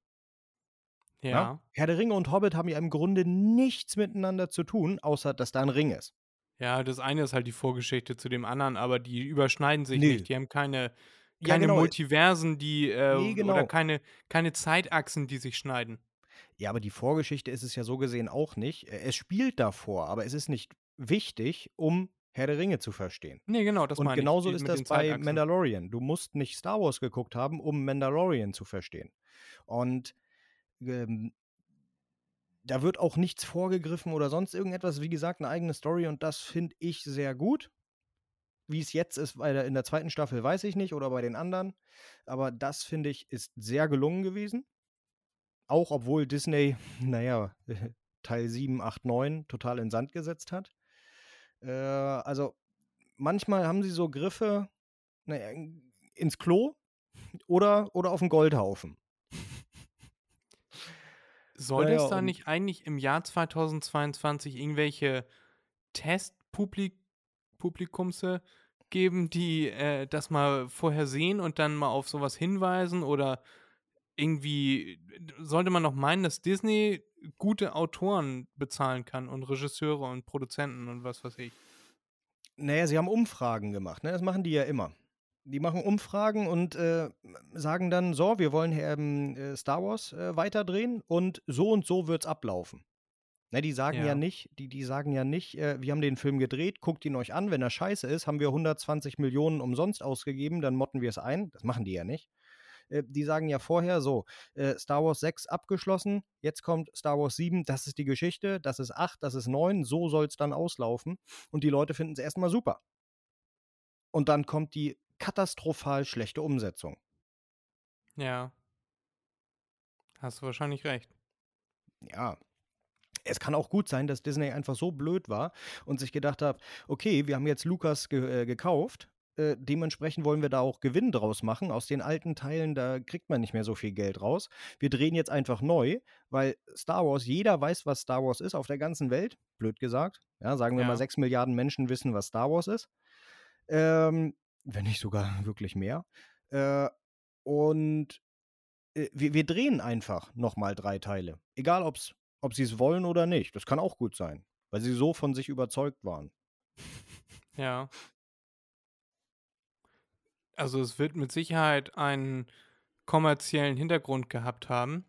ja. Ja? Herr der Ringe und Hobbit haben ja im Grunde nichts miteinander zu tun, außer dass da ein Ring ist. Ja, das eine ist halt die Vorgeschichte zu dem anderen, aber die überschneiden sich Nö. nicht. Die haben keine, Ja, keine genau. Multiversen, die äh, Nee, genau. oder keine, keine Zeitachsen, die sich schneiden. Ja, aber die Vorgeschichte ist es ja so gesehen auch nicht. Äh, Es spielt davor, aber es ist nicht wichtig, um Herr der Ringe zu verstehen. Nee, genau, das und meine genauso ich. ist das bei. Mandalorian. Du musst nicht Star Wars geguckt haben, um Mandalorian zu verstehen. Und ähm, da wird auch nichts vorgegriffen oder sonst irgendetwas. Wie gesagt, eine eigene Story und das finde ich sehr gut. Wie es jetzt ist, bei der, in der zweiten Staffel weiß ich nicht oder bei den anderen. Aber das finde ich ist sehr gelungen gewesen. Auch obwohl Disney, naja, Teil 7, 8, 9 total in Sand gesetzt hat. Äh, also manchmal haben sie so Griffe naja, ins Klo oder, oder auf den Goldhaufen. Sollte Ja, es da nicht eigentlich im Jahr 2022 irgendwelche Testpublikumse geben, die äh, das mal vorher sehen und dann mal auf sowas hinweisen? Oder irgendwie sollte man noch meinen, dass Disney gute Autoren bezahlen kann und Regisseure und Produzenten und was weiß ich. Naja, sie haben Umfragen gemacht, ne? Das machen die ja immer. Die machen Umfragen und äh, sagen dann, so, wir wollen ähm, äh, Star Wars äh, weiterdrehen und so und so wird's ablaufen. Ne, die sagen ja, Ja. nicht, die, die sagen ja nicht, äh, wir haben den Film gedreht, guckt ihn euch an, wenn er scheiße ist, haben wir 120 Millionen umsonst ausgegeben, dann motten wir es ein. Das machen die ja nicht. Äh, die sagen ja vorher so, äh, Star Wars 6 abgeschlossen, jetzt kommt Star Wars 7, das ist die Geschichte, das ist 8, das ist 9, so soll es dann auslaufen. Und die Leute finden es erstmal super. Und dann kommt die katastrophal schlechte Umsetzung. Ja. Hast du wahrscheinlich recht. Ja. Es kann auch gut sein, dass Disney einfach so blöd war und sich gedacht hat, okay, wir haben jetzt Lukas ge äh, gekauft, Äh, dementsprechend wollen wir da auch Gewinn draus machen. Aus den alten Teilen, da kriegt man nicht mehr so viel Geld raus. Wir drehen jetzt einfach neu, weil Star Wars, jeder weiß, was Star Wars ist auf der ganzen Welt. Blöd gesagt. Ja, sagen wir Ja. mal, sechs Milliarden Menschen wissen, was Star Wars ist. Ähm, wenn nicht sogar wirklich mehr. Äh, und äh, wir, wir drehen einfach nochmal drei Teile. Egal, ob's, ob sie es wollen oder nicht. Das kann auch gut sein, weil sie so von sich überzeugt waren. Ja. Also es wird mit Sicherheit einen kommerziellen Hintergrund gehabt haben.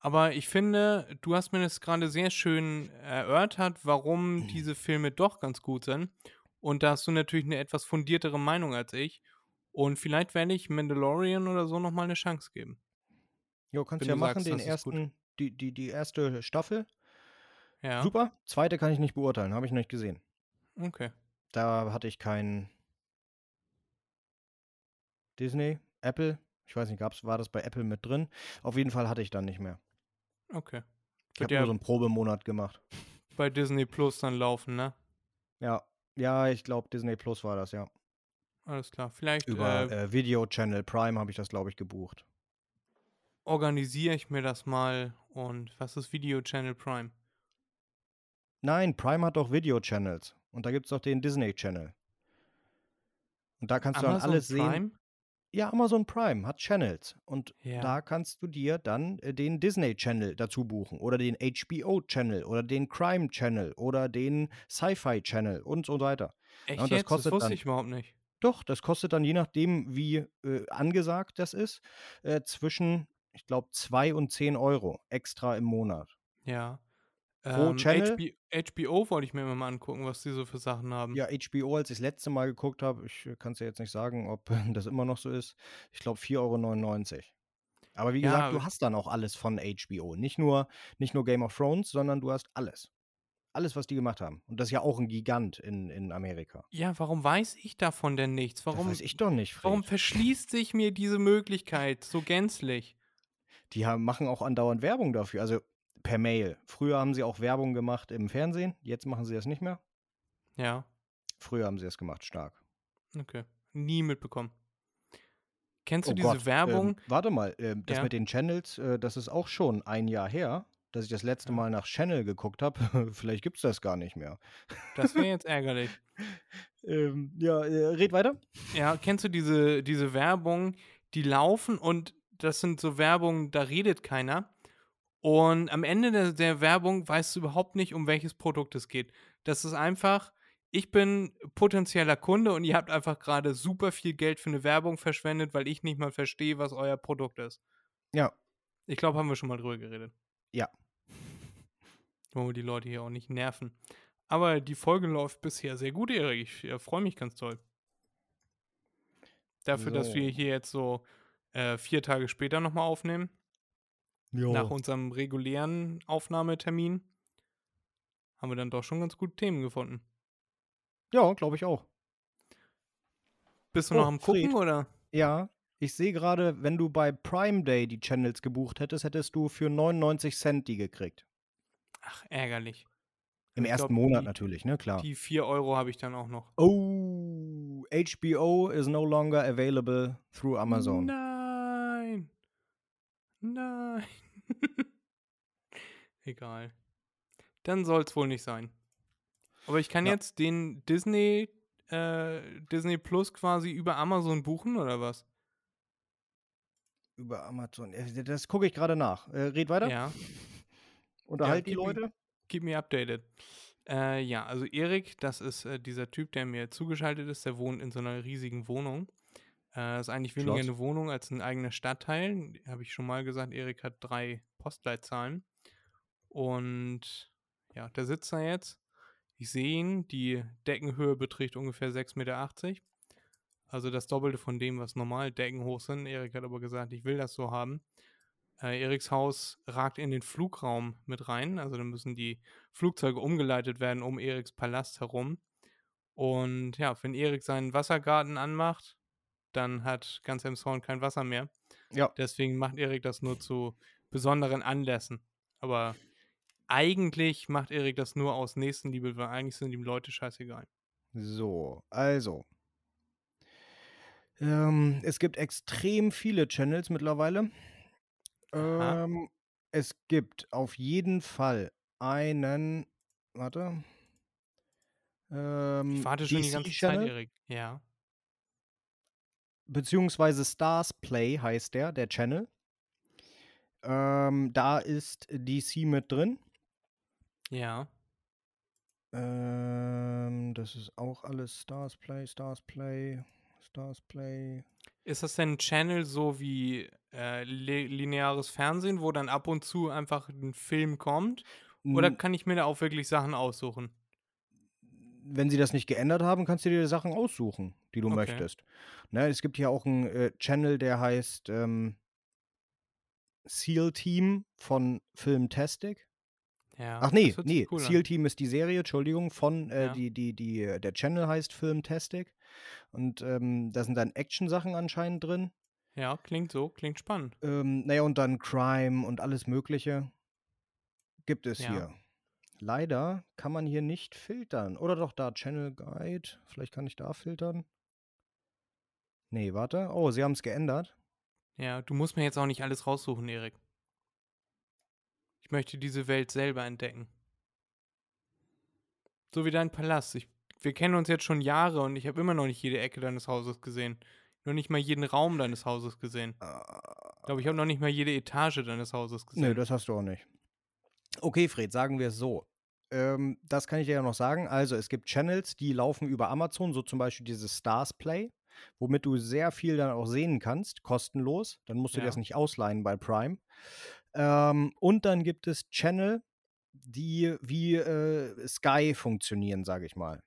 Aber ich finde, du hast mir das gerade sehr schön erörtert, warum diese Filme doch ganz gut sind. Und da hast du natürlich eine etwas fundiertere Meinung als ich. Und vielleicht werde ich Mandalorian oder so nochmal eine Chance geben. Jo, kannst Wenn ja du machen, sagst, den ersten, die, die, die erste Staffel. Ja. Super. Zweite kann ich nicht beurteilen, habe ich noch nicht gesehen. Okay. Da hatte ich keinen Disney, Apple. Ich weiß nicht, gab's, war das bei Apple mit drin? Auf jeden Fall hatte ich dann nicht mehr. Okay. Ich habe ja nur so einen Probemonat gemacht. bei Disney Plus dann laufen, ne? Ja, ja, ich glaube Disney Plus war das, ja. Alles klar. Vielleicht Über äh, äh, Video Channel Prime habe ich das, glaube ich, gebucht. organisiere ich mir das mal. Und was ist Video Channel Prime? Nein, Prime hat doch Video Channels. Und da gibt es doch den Disney Channel. Und da kannst du dann Amazon alles sehen. Ja, Amazon Prime hat Channels. Und Ja. da kannst du dir dann äh, den Disney Channel dazu buchen. Oder den HBO Channel. Oder den Crime Channel. Oder den Sci-Fi Channel. Und so weiter. Echt und das jetzt? Das kostet wusste dann- ich überhaupt nicht. Doch, das kostet dann je nachdem, wie äh, angesagt das ist, äh, zwischen, ich glaube, 2 und 10 Euro extra im Monat. Ja. Pro Ähm, Channel? HBO, HBO wollte ich mir immer mal angucken, was die so für Sachen haben. Ja, HBO, als ich das letzte Mal geguckt habe, ich kann es ja jetzt nicht sagen, ob das immer noch so ist, ich glaube 4,99 Euro. Aber wie Ja, gesagt, du hast dann auch alles von HBO. Nicht nur, nicht nur Game of Thrones, sondern du hast alles. Alles, was die gemacht haben. Und das ist ja auch ein Gigant in, in Amerika. Ja, warum weiß ich davon denn nichts? Warum, das weiß ich doch nicht, Fred. warum verschließt sich mir diese Möglichkeit so gänzlich? Die haben, machen auch andauernd Werbung dafür. Also per Mail. Früher haben sie auch Werbung gemacht im Fernsehen. Jetzt machen sie das nicht mehr. Ja, Früher haben sie das gemacht, stark. okay. Nie mitbekommen. Kennst du Oh diese Gott, Werbung? Ähm, warte mal, ähm, das Ja. mit den Channels, äh, das ist auch schon ein Jahr her, dass ich das letzte. Mal nach Channel geguckt habe. Vielleicht gibt es das gar nicht mehr. Das wäre jetzt ärgerlich. Ähm, ja, äh, red weiter. Ja, kennst du diese, diese Werbung, die laufen und das sind so Werbungen, da redet keiner. Und am Ende der, der Werbung weißt du überhaupt nicht, um welches Produkt es geht. Das ist einfach, ich bin potenzieller Kunde und ihr habt einfach gerade super viel Geld für eine Werbung verschwendet, weil ich nicht mal verstehe, was euer Produkt ist. Ja. Ich glaube, haben wir schon mal drüber geredet. Ja. Wollen wir die Leute hier auch nicht nerven. Aber die Folge läuft bisher sehr gut, Erik. Ich äh, freue mich ganz toll. Dafür, dass So. wir hier jetzt so äh, vier Tage später nochmal aufnehmen, nach unserem regulären Aufnahmetermin, haben wir dann doch schon ganz gute Themen gefunden. Ja, glaube ich auch. Bist du Oh, noch am Gucken Fred. oder? Ja, ich sehe gerade, wenn du bei Prime Day die Channels gebucht hättest, hättest du für 99 Cent die gekriegt. Ach, ärgerlich. Im Ich ersten glaub, Monat die- natürlich, ne? Klar. Die vier Euro habe ich dann auch noch. Oh, HBO is no longer available through Amazon. Nein. Nein. Egal. Dann soll es wohl nicht sein. Aber ich kann Ja. jetzt den Disney, äh, Disney Plus quasi über Amazon buchen oder was? Über Amazon. Das gucke ich gerade nach. Äh, red weiter. Ja. Unterhalt die gib mir- Leute. Keep me updated. Äh, ja, also Erik, das ist äh, dieser Typ, der mir zugeschaltet ist, der wohnt in so einer riesigen Wohnung. Äh, das ist eigentlich weniger Schloss. eine Wohnung als ein eigener Stadtteil. Habe ich schon mal gesagt, Erik hat drei Postleitzahlen. Und ja, der sitzt da jetzt. Ich sehe ihn, die Deckenhöhe beträgt ungefähr 6,80 Meter. Also das Doppelte von dem, was normal Decken hoch sind. Erik hat aber gesagt, ich will das so haben. Äh, Eriks Haus ragt in den Flugraum mit rein. Also da müssen die Flugzeuge umgeleitet werden um Eriks Palast herum. Und ja, wenn Erik seinen Wassergarten anmacht, dann hat ganz Emshorn kein Wasser mehr. Ja. Deswegen macht Erik das nur zu besonderen Anlässen. Aber eigentlich macht Erik das nur aus Nächstenliebe, weil eigentlich sind ihm Leute scheißegal. So, also. Ähm, es gibt extrem viele Channels mittlerweile. Ähm, es gibt auf jeden Fall einen, warte, Ich ähm, warte schon die DC ganze Zeit, Channel, Erik. Ja. Beziehungsweise Stars Play heißt der, der Channel. Ähm, da ist DC mit drin. Ja. Ähm, das ist auch alles Stars Play, Stars Play, Stars Play. Ist das denn ein Channel so wie äh, li lineares Fernsehen, wo dann ab und zu einfach ein Film kommt? Oder kann ich mir da auch wirklich Sachen aussuchen? Wenn sie das nicht geändert haben, kannst du dir Sachen aussuchen, die du Okay. möchtest. Ne, es gibt hier auch einen äh, Channel, der heißt ähm, Seal Team von Filmtastic. Ja. Ach nee, nee, cool. Seal Team ist die Serie, Entschuldigung, von äh, Ja. die, die, die, äh, der Channel heißt Filmtastic. Und ähm, da sind dann Action-Sachen anscheinend drin. Ja, klingt so, klingt spannend. Ähm, naja, und dann Crime und alles Mögliche gibt es Ja. hier. Leider kann man hier nicht filtern. Oder doch da Channel Guide. Vielleicht kann ich da filtern. Nee, warte. Oh, sie haben es geändert. Ja, du musst mir jetzt auch nicht alles raussuchen, Erik. Ich möchte diese Welt selber entdecken. So wie dein Palast. Ich, wir kennen uns jetzt schon Jahre und ich habe immer noch nicht jede Ecke deines Hauses gesehen. Noch nicht mal jeden Raum deines Hauses gesehen. Ich glaube, ich habe noch nicht mal jede Etage deines Hauses gesehen. Nö, das hast du auch nicht. Okay, Fred, sagen wir es so. Ähm, das kann ich dir ja noch sagen. Also, es gibt Channels, die laufen über Amazon, so zum Beispiel dieses Stars Play, womit du sehr viel dann auch sehen kannst, kostenlos. Dann musst du dir Ja. das nicht ausleihen bei Prime. Ähm, und dann gibt es Channel, die wie äh, Sky funktionieren, sage ich mal.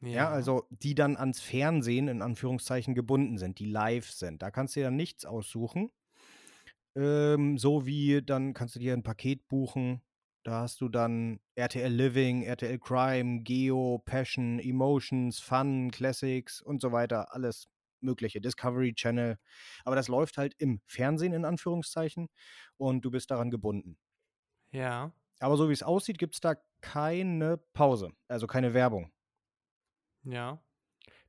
Ja. also die dann ans Fernsehen in Anführungszeichen gebunden sind, die live sind. Da kannst du dir dann nichts aussuchen. Ähm, so wie dann kannst du dir ein Paket buchen. Da hast du dann RTL Living, RTL Crime, Geo, Passion, Emotions, Fun, Classics und so weiter. Alles mögliche. Discovery Channel. Aber das läuft halt im Fernsehen in Anführungszeichen und du bist daran gebunden. Ja. Aber so wie es aussieht, gibt es da keine Pause, also keine Werbung. Ja.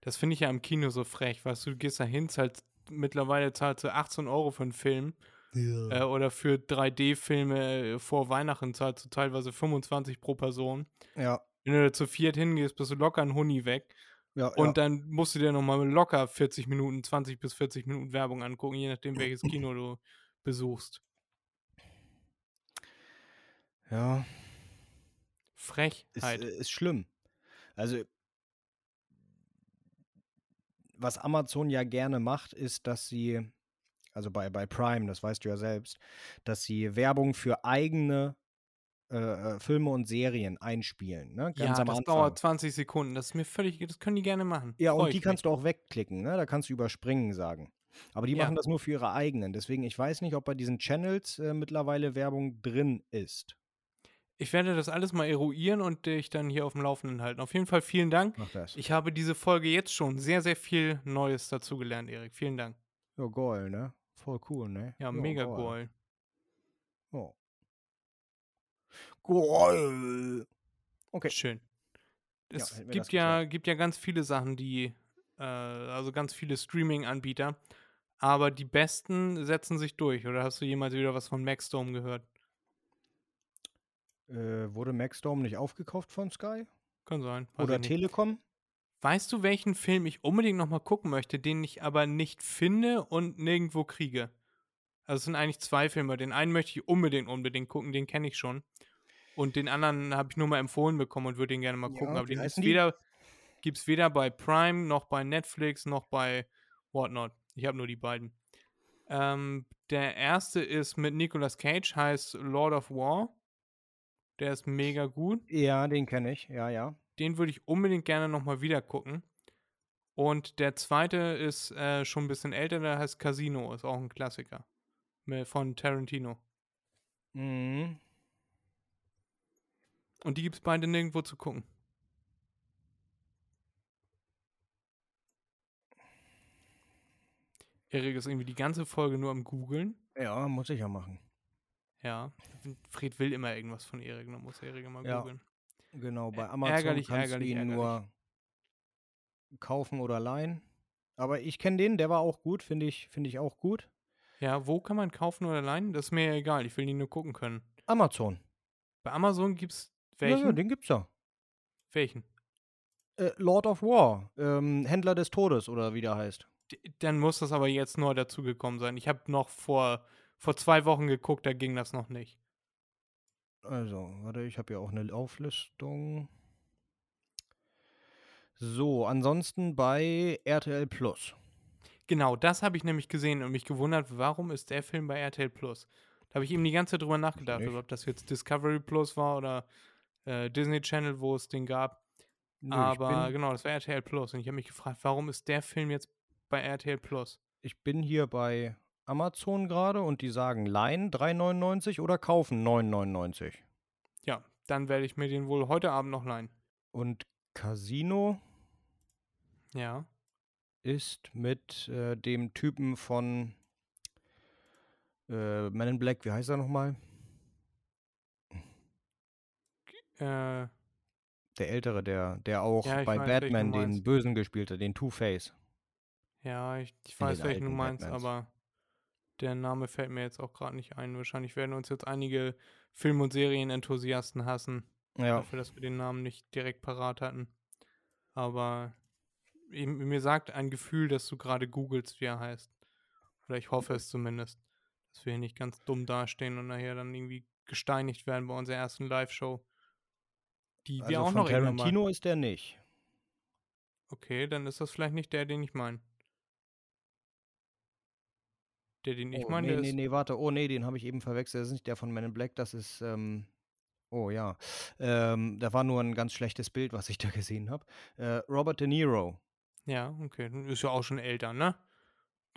Das finde ich ja im Kino so frech, weißt du, du gehst da hin, zahlst, mittlerweile zahlst du 18 Euro für einen Film äh, oder für 3D-Filme vor Weihnachten zahlst du teilweise 25 pro Person. Ja, Wenn du da zu viert hingehst, bist du locker ein Huni weg ja, und ja. dann musst du dir nochmal locker 40 Minuten, 20 bis 40 Minuten Werbung angucken, je nachdem, welches Kino du besuchst. ja. Frechheit. Ist, äh, ist schlimm. Also, was Amazon ja gerne macht, ist, dass sie, also bei, bei Prime, das weißt du ja selbst, dass sie Werbung für eigene äh, äh, Filme und Serien einspielen. Ne? Ganz ja, das Anfang. dauert 20 Sekunden. Das ist mir völlig, das können die gerne machen. Ja, Freu und die kannst du auch wegklicken, ne? Da kannst du überspringen sagen. Aber die Ja. machen das nur für ihre eigenen. Deswegen, ich weiß nicht, ob bei diesen Channels äh, mittlerweile Werbung drin ist. Ich werde das alles mal eruieren und dich dann hier auf dem Laufenden halten. Auf jeden Fall vielen Dank. Ich habe diese Folge jetzt schon sehr, sehr viel Neues dazugelernt, Erik. Vielen Dank. Ja, geil, ne? Voll cool, ne? Ja, mega cool. Ja. Geil. Okay. Schön. Ja, Es wir gibt ja, gibt ja ganz viele Sachen, die, äh, also ganz viele Streaming-Anbieter, aber die besten setzen sich durch. Oder hast du jemals wieder was von Maxdome gehört? Äh, wurde Maxdome nicht aufgekauft von Sky? Kann sein. Oder. Telekom? Weißt du, welchen Film ich unbedingt nochmal gucken möchte, den ich aber nicht finde und nirgendwo kriege? Also es sind eigentlich zwei Filme. Den einen möchte ich unbedingt, unbedingt gucken, den kenne ich schon. Und den anderen habe ich nur mal empfohlen bekommen und würde den gerne mal Ja, gucken. Aber den gibt es weder, gibt's weder bei Prime, noch bei Netflix, noch bei Whatnot. Ich habe nur die beiden. Ähm, der erste ist mit Nicolas Cage, heißt Lord of War. Der ist mega gut Ja, den kenne ich. Ja, ja. Den würde ich unbedingt gerne nochmal wieder gucken. Und der zweite ist äh, schon ein bisschen älter, der heißt Casino, ist auch ein Klassiker. Von Tarantino. Mhm. Und die gibt es beide nirgendwo zu gucken. Erik ist irgendwie die ganze Folge nur am Googeln. Ja, muss ich ja machen. Ja. Fred will immer irgendwas von Erik, dann muss Erik immer Ja. googeln. Genau, bei Amazon ärgerlich, kannst ärgerlich, du ihn ärgerlich. nur kaufen oder leihen. Aber ich kenne den, der war auch gut, finde ich, finde ich auch gut. Ja, wo kann man kaufen oder leihen? Das ist mir ja egal, ich will ihn nur gucken können. Amazon. Bei Amazon gibt's Ja, welchen? ja, den gibt's ja. welchen? Äh, Lord of War, ähm, Händler des Todes oder wie der heißt. D dann muss das aber jetzt neu dazugekommen sein. Ich habe noch vor, vor zwei Wochen geguckt, da ging das noch nicht. Also, warte, ich habe ja auch eine Auflistung. So, ansonsten bei RTL Plus. Genau, das habe ich nämlich gesehen und mich gewundert, warum ist der Film bei RTL Plus? Da habe ich eben die ganze Zeit drüber nachgedacht, nicht. also ob das jetzt Discovery Plus war oder äh, Disney Channel, wo es den gab. Nö, Aber genau, das war RTL Plus. Und ich habe mich gefragt, warum ist der Film jetzt bei RTL Plus? ich bin hier bei Amazon gerade und die sagen leihen 3,99 oder kaufen 9,99. Ja, dann werde ich mir den wohl heute Abend noch leihen. Und Casino Ja. ist mit äh, dem Typen von äh, Men in Black, wie heißt er nochmal? Äh, Der Ältere, der, der auch Ja, bei weiß, Batman den. Bösen gespielt hat, den Two-Face. ja, ich, ich weiß, welchen du meinst, Batmans. aber der Name fällt mir jetzt auch gerade nicht ein. Wahrscheinlich werden uns jetzt einige Film- und Serienenthusiasten hassen. Ja, dafür, dass wir den Namen nicht direkt parat hatten. Aber mir sagt ein Gefühl, dass du gerade googelst, wie er heißt. Oder ich hoffe es zumindest. Dass wir hier nicht ganz dumm dastehen und nachher dann irgendwie gesteinigt werden bei unserer ersten Live-Show. Die wir also auch von noch. Tarantino ist der nicht. Okay, dann ist das vielleicht nicht der, den ich meine. Der, den ich oh, meine, nee, nee, nee, warte. Oh, nee, den habe ich eben verwechselt. Das ist nicht der von Men in Black, das ist, ähm, oh ja. Ähm, da war nur ein ganz schlechtes Bild, was ich da gesehen habe. Äh, Robert De Niro. Ja, okay. Ist ja auch schon älter, ne?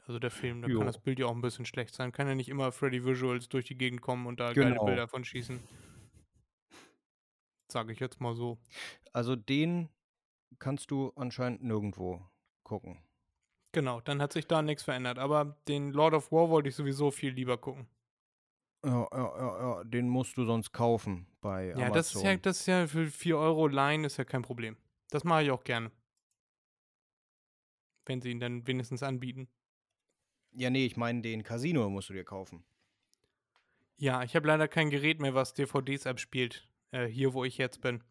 Also der Film, da Jo. kann das Bild ja auch ein bisschen schlecht sein. Kann ja nicht immer Freddy Visuals durch die Gegend kommen und da geile Genau. Bilder von schießen. Sage ich jetzt mal so. Also den kannst du anscheinend nirgendwo gucken. Genau, dann hat sich da nichts verändert. Aber den Lord of War wollte ich sowieso viel lieber gucken. Ja, ja, ja, ja, den musst du sonst kaufen bei Ja, Amazon. das ist ja, das ist ja für 4 Euro Line ist ja kein Problem. Das mache ich auch gerne. Wenn sie ihn dann wenigstens anbieten. ja, nee, ich meine, den Casino musst du dir kaufen. Ja, ich habe leider kein Gerät mehr, was DVDs abspielt. Äh, hier, wo ich jetzt bin.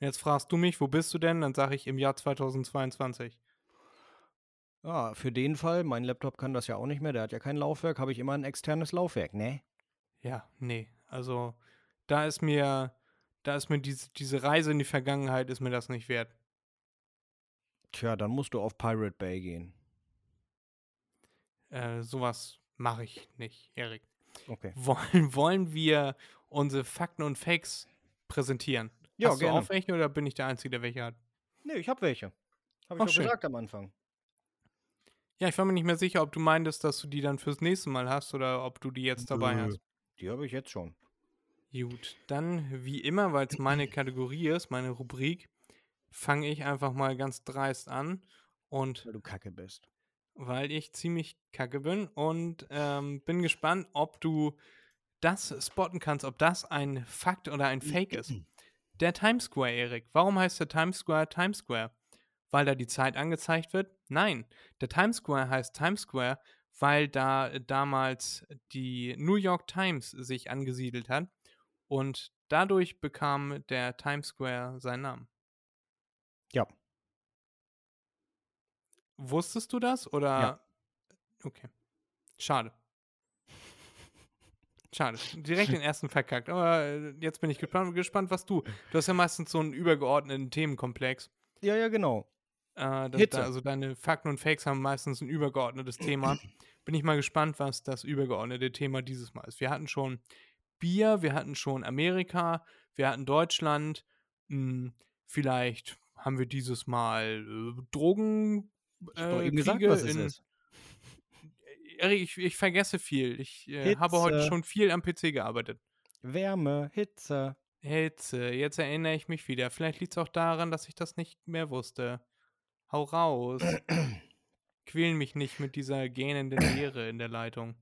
Jetzt fragst du mich, wo bist du denn? Dann sage ich im Jahr 2022. Ja, für den Fall, mein Laptop kann das ja auch nicht mehr, der hat ja kein Laufwerk, habe ich immer ein externes Laufwerk, ne? Ja, nee. Also, da ist mir, da ist mir diese, diese Reise in die Vergangenheit, ist mir das nicht wert. Tja, dann musst du auf Pirate Bay gehen. Äh, sowas mache ich nicht, Erik. Okay. Wollen, wollen wir unsere Fakten und Fakes präsentieren? Ja, Hast gerne. du auch welche oder bin ich der Einzige, der welche hat? Nee, ich habe welche. Habe ich Ach, schön. gesagt am Anfang. Ja, ich war mir nicht mehr sicher, ob du meintest, dass du die dann fürs nächste Mal hast oder ob du die jetzt dabei Nö. hast. Die habe ich jetzt schon. Gut, dann wie immer, weil es meine Kategorie ist, meine Rubrik, fange ich einfach mal ganz dreist an und Weil du kacke bist. weil ich ziemlich kacke bin und ähm, bin gespannt, ob du das spotten kannst, ob das ein Fakt oder ein Fake ist. Der Times Square, Erik. Warum heißt der Times Square Times Square? Weil da die Zeit angezeigt wird? Nein, der Times Square heißt Times Square, weil da damals die New York Times sich angesiedelt hat und dadurch bekam der Times Square seinen Namen. Ja. Wusstest du das oder? Ja. Okay. Schade. Schade. Direkt den ersten verkackt. Aber äh, jetzt bin ich gespannt, gespannt, was du. Du hast ja meistens so einen übergeordneten Themenkomplex. Ja, ja, genau. Äh, da, also deine Fakten und Fakes haben meistens ein übergeordnetes Thema. Bin ich mal gespannt, was das übergeordnete Thema dieses Mal ist. Wir hatten schon Bier, wir hatten schon Amerika, wir hatten Deutschland. Hm, vielleicht haben wir dieses Mal äh, Drogen. Ich äh, eben gesagt, was in- ist. Erik, ich, ich vergesse viel. Ich äh, habe heute schon viel am PC gearbeitet. Wärme, Hitze. Hitze, jetzt erinnere ich mich wieder. Vielleicht liegt es auch daran, dass ich das nicht mehr wusste. Hau raus. Quäl mich nicht mit dieser gähnenden Leere in der Leitung.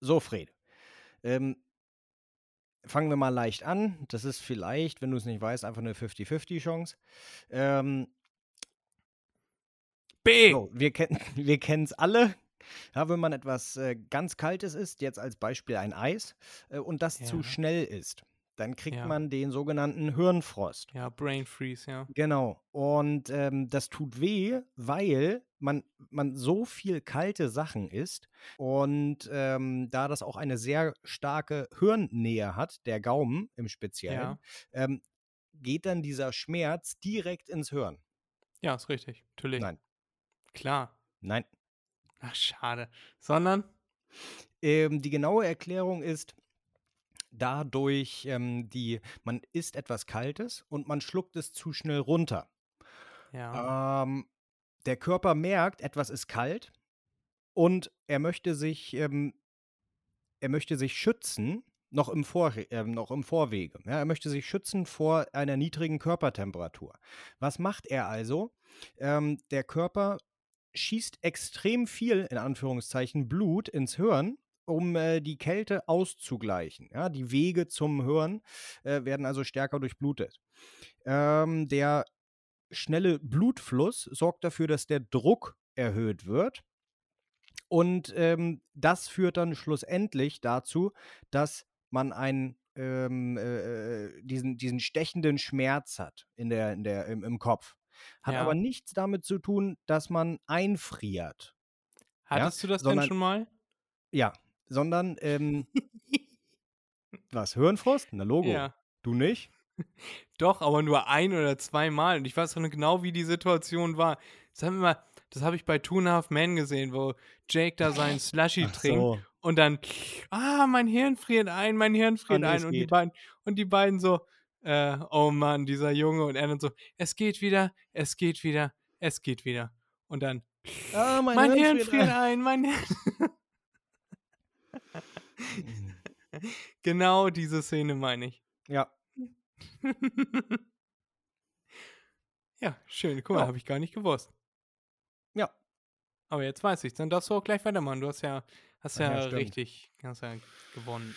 So, Fred. Ähm, fangen wir mal leicht an. Das ist vielleicht, wenn du es nicht weißt, einfach eine 50-50 Chance. Ähm, B. So, wir kennen wir es alle. Ja, wenn man etwas äh, ganz Kaltes isst, jetzt als Beispiel ein Eis, äh, und das zu Ja. schnell ist, dann kriegt Ja. man den sogenannten Hirnfrost. Ja, Brain Freeze, ja. Genau. Und ähm, das tut weh, weil man, man so viel kalte Sachen isst und ähm, da das auch eine sehr starke Hirnnähe hat, der Gaumen im Speziellen, Ja. ähm, geht dann dieser Schmerz direkt ins Hirn. Ja, ist richtig. Natürlich. Nein, Klar. nein. Ach, schade. Sondern? Ähm, die genaue Erklärung ist, dadurch, ähm, die, man isst etwas Kaltes und man schluckt es zu schnell runter. Ja. Ähm, der Körper merkt, etwas ist kalt und er möchte sich, ähm, er möchte sich schützen, noch im, Vor ähm, noch im Vorwege. Ja, er möchte sich schützen vor einer niedrigen Körpertemperatur. Was macht er also? Ähm, der Körper schießt extrem viel, in Anführungszeichen, Blut ins Hirn, um äh, die Kälte auszugleichen. Ja, die Wege zum Hirn äh, werden also stärker durchblutet. Ähm, der schnelle Blutfluss sorgt dafür, dass der Druck erhöht wird. Und ähm, das führt dann schlussendlich dazu, dass man einen, ähm, äh, diesen, diesen stechenden Schmerz hat in der, in der, im, im Kopf. Hat Ja. aber nichts damit zu tun, dass man einfriert. Hattest du das sondern- denn schon mal? Ja, sondern, ähm, was, Hirnfrost? Na Logo. Ja. Du nicht? Doch, aber nur ein oder zweimal. Und ich weiß noch genau, wie die Situation war. Das haben wir mal, das habe ich bei Two and a Half Men gesehen, wo Jake da seinen Slushy trinkt so. und dann, ah, mein Hirn friert ein, mein Hirn friert nee, ein. Und die beiden, und die beiden so, äh, oh Mann, dieser Junge und er dann so, es geht wieder, es geht wieder, es geht wieder. Und dann, Ah, mein, Hirn friert friert ein. ein, mein Hirn. genau diese Szene meine ich. Ja, ja, schön. Guck mal, Ja. habe ich gar nicht gewusst. ja. Aber jetzt weiß ich Dann darfst du auch gleich weitermachen. Du hast ja, hast Ja, ja, richtig, hast ja gewonnen.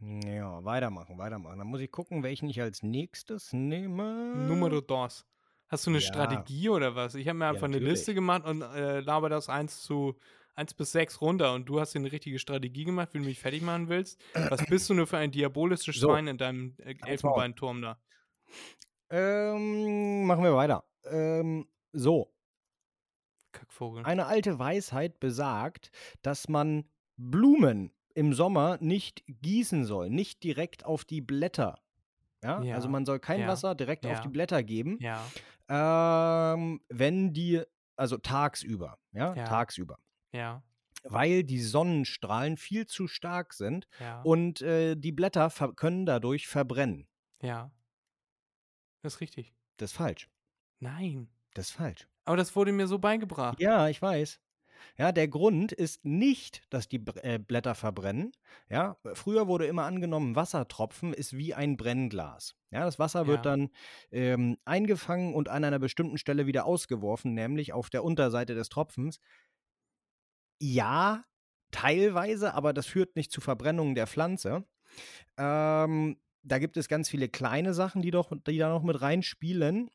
Ja, weitermachen, weitermachen. Dann muss ich gucken, welchen ich als nächstes nehme. Numero dos. Hast du eine Ja. Strategie oder was? Ich habe mir einfach eine Liste gemacht und äh, laber das 1 zu 1 bis 6 runter und du hast dir eine richtige Strategie gemacht, wie du mich fertig machen willst. Was bist du nur für ein diabolisches So. Schwein in deinem äh. Elfenbeinturm da? Ähm, machen wir weiter. Ähm, so, Kackvogel. eine alte Weisheit besagt, dass man Blumen im Sommer nicht gießen soll, nicht direkt auf die Blätter. Ja, Ja, also man soll kein ja, Wasser direkt auf ja. die Blätter geben, ja, ähm, wenn die, also tagsüber, Ja. tagsüber, ja, weil die Sonnenstrahlen viel zu stark sind ja, und äh, die Blätter können dadurch verbrennen. ja. Das ist richtig. Das ist falsch. Nein. Das ist falsch. Aber das wurde mir so beigebracht. Ja, ich weiß. Ja, der Grund ist nicht, dass die äh, Blätter verbrennen. Ja, früher wurde immer angenommen, Wassertropfen ist wie ein Brennglas. Ja, das Wasser wird Ja. dann ähm, eingefangen und an einer bestimmten Stelle wieder ausgeworfen, nämlich auf der Unterseite des Tropfens. Ja, teilweise, aber das führt nicht zu Verbrennungen der Pflanze. Ähm, da gibt es ganz viele kleine Sachen, die, doch, die da noch mit reinspielen.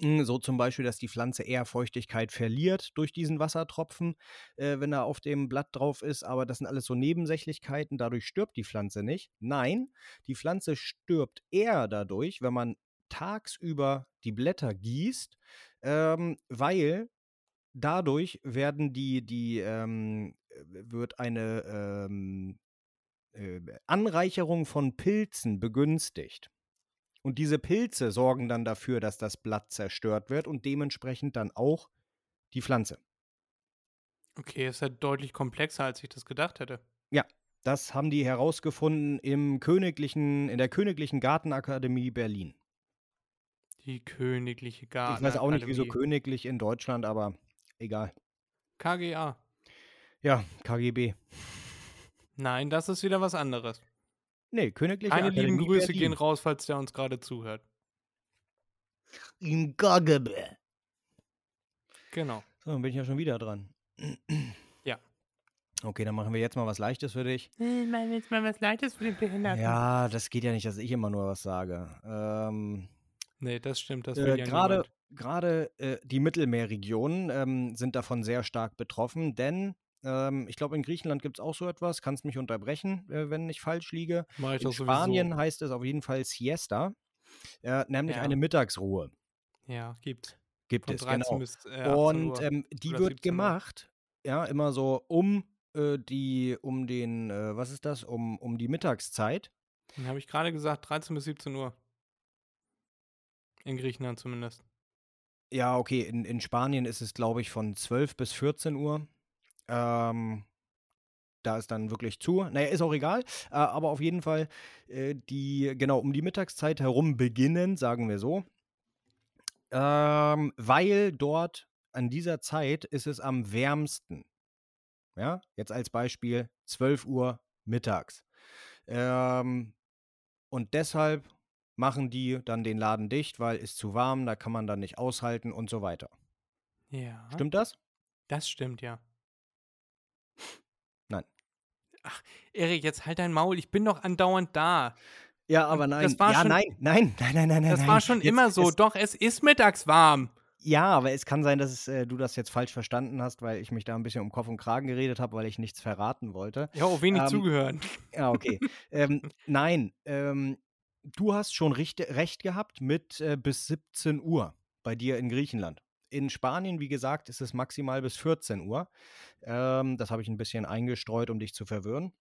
Mm, So zum Beispiel, dass die Pflanze eher Feuchtigkeit verliert durch diesen Wassertropfen, äh, wenn er auf dem Blatt drauf ist. Aber das sind alles so Nebensächlichkeiten. Dadurch stirbt die Pflanze nicht. Nein, die Pflanze stirbt eher dadurch, wenn man tagsüber die Blätter gießt, ähm, weil dadurch werden die, die, ähm, wird eine ähm, äh, Anreicherung von Pilzen begünstigt. Und diese Pilze sorgen dann dafür, dass das Blatt zerstört wird und dementsprechend dann auch die Pflanze. Okay, ist ja deutlich komplexer, als ich das gedacht hätte. Das haben die herausgefunden im königlichen, in der Königlichen Gartenakademie Berlin. Die königliche Garten. ich weiß auch nicht, wieso königlich in Deutschland, aber egal. KGA. Ja, KGB. Nein, das ist wieder was anderes. Nee, Königliche Keine lieben Akademie Grüße Berlin. gehen raus, falls der uns gerade zuhört. Im KGB. Genau. So, dann bin ich ja schon wieder dran. Ja. Okay, dann machen wir jetzt mal was Leichtes für dich. Ich meine jetzt mal was Leichtes für den Behinderten. Ja, das geht ja nicht, dass ich immer nur was sage. Ähm, Nee, das stimmt. Das Äh, will ja gerade-. Gerade äh, die Mittelmeerregionen ähm, sind davon sehr stark betroffen, denn ähm, ich glaube, in Griechenland gibt es auch so etwas. Kannst mich unterbrechen, äh, wenn ich falsch liege. Ich In Spanien sowieso. heißt es auf jeden Fall Siesta, äh, nämlich Ja. eine Mittagsruhe Ja, gibt. gibt Von es, 13 genau. bis äh, 18 Und ähm, die oder wird 17 Uhr. gemacht, ja, immer so um äh, die, um den, äh, was ist das, um, um die Mittagszeit. Dann habe ich gerade gesagt, 13 bis 17 Uhr. In Griechenland zumindest. Ja, okay, in, in Spanien ist es, glaube ich, von 12 bis 14 Uhr. Ähm, da ist dann wirklich zu. Naja, ist auch egal. Äh, aber auf jeden Fall, äh, die, genau, um die Mittagszeit herum beginnen, sagen wir so. Ähm, weil dort an dieser Zeit ist es am wärmsten. Ja, jetzt als Beispiel 12 Uhr mittags. Ähm, und deshalb machen die dann den Laden dicht, weil es zu warm, da kann man dann nicht aushalten und so weiter. Ja. Stimmt das? Das stimmt, ja. Nein. Ach, Erik, jetzt halt dein Maul. Ich bin doch andauernd da. Ja, aber Und nein. das war ja, schon- nein, nein, nein, nein, nein, Das nein. war schon Jetzt- immer so. Es, Doch, es ist mittags warm. ja, aber es kann sein, dass es, äh, du das jetzt falsch verstanden hast, weil ich mich da ein bisschen um Kopf und Kragen geredet habe, weil ich nichts verraten wollte. Ja, auch wenig Ähm, zugehört. Ja, okay. ähm, nein, ähm, du hast schon richt, recht gehabt mit äh, bis 17 Uhr bei dir in Griechenland. In Spanien, wie gesagt, ist es maximal bis 14 Uhr. Ähm, das habe ich ein bisschen eingestreut, um dich zu verwirren.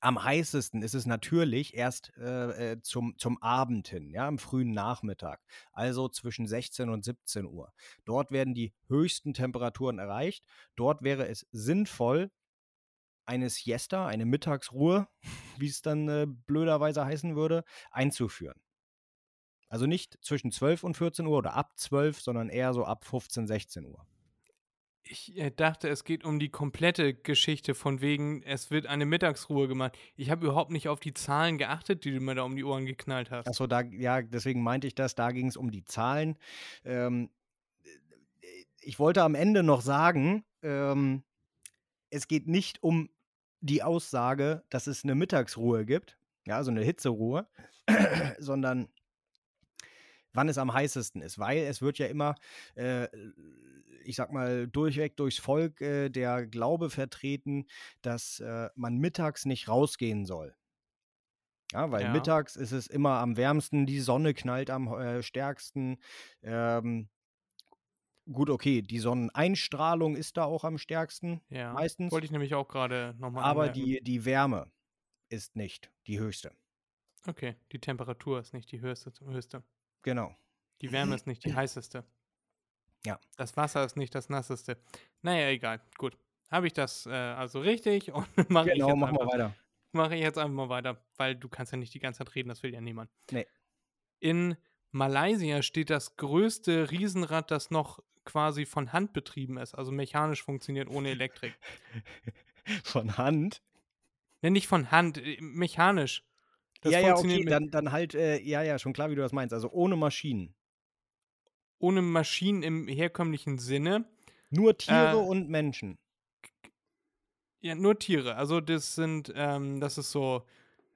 Am heißesten ist es natürlich erst äh, äh, zum, zum Abend hin, ja, am frühen Nachmittag, also zwischen 16 und 17 Uhr. Dort werden die höchsten Temperaturen erreicht. Dort wäre es sinnvoll, eine Siesta, eine Mittagsruhe, wie es dann äh, blöderweise heißen würde, einzuführen. Also nicht zwischen 12 und 14 Uhr oder ab 12, sondern eher so ab 15, 16 Uhr. Ich äh, dachte, es geht um die komplette Geschichte von wegen, es wird eine Mittagsruhe gemacht. Ich habe überhaupt nicht auf die Zahlen geachtet, die du mir da um die Ohren geknallt hast. Achso, da, ja, deswegen meinte ich das, da ging es um die Zahlen. Ähm, ich wollte am Ende noch sagen, ähm, es geht nicht um die Aussage, dass es eine Mittagsruhe gibt, ja, also eine Hitzeruhe, sondern wann es am heißesten ist, weil es wird ja immer, äh, ich sag mal, durchweg durchs Volk äh, der Glaube vertreten, dass äh, man mittags nicht rausgehen soll. Ja, weil Ja. mittags ist es immer am wärmsten, die Sonne knallt am äh, stärksten. Ähm, gut, okay, die Sonneneinstrahlung ist da auch am stärksten, ja, meistens. wollte ich nämlich auch gerade nochmal aber anmerken. die, die Wärme ist nicht die höchste. Okay, die Temperatur ist nicht die höchste. höchste. Genau. Die Wärme ist nicht die heißeste. Ja. Das Wasser ist nicht das nasseste. Naja, egal. Gut. Habe ich das äh, also richtig und mache ich, Genau, jetzt machen wir einfach- weiter. mach ich jetzt einfach mal weiter, weil du kannst ja nicht die ganze Zeit reden, das will ja niemand. Nee. In Malaysia steht das größte Riesenrad, das noch quasi von Hand betrieben ist, also mechanisch funktioniert ohne Elektrik. Von Hand. Ne, nicht von Hand, äh, mechanisch. Das ja, ja, okay, dann, dann halt, äh, ja, ja, schon klar, wie du das meinst. Also ohne Maschinen. ohne Maschinen im herkömmlichen Sinne. Nur Tiere Äh, und Menschen. Ja, nur Tiere. Also das sind, ähm, das ist so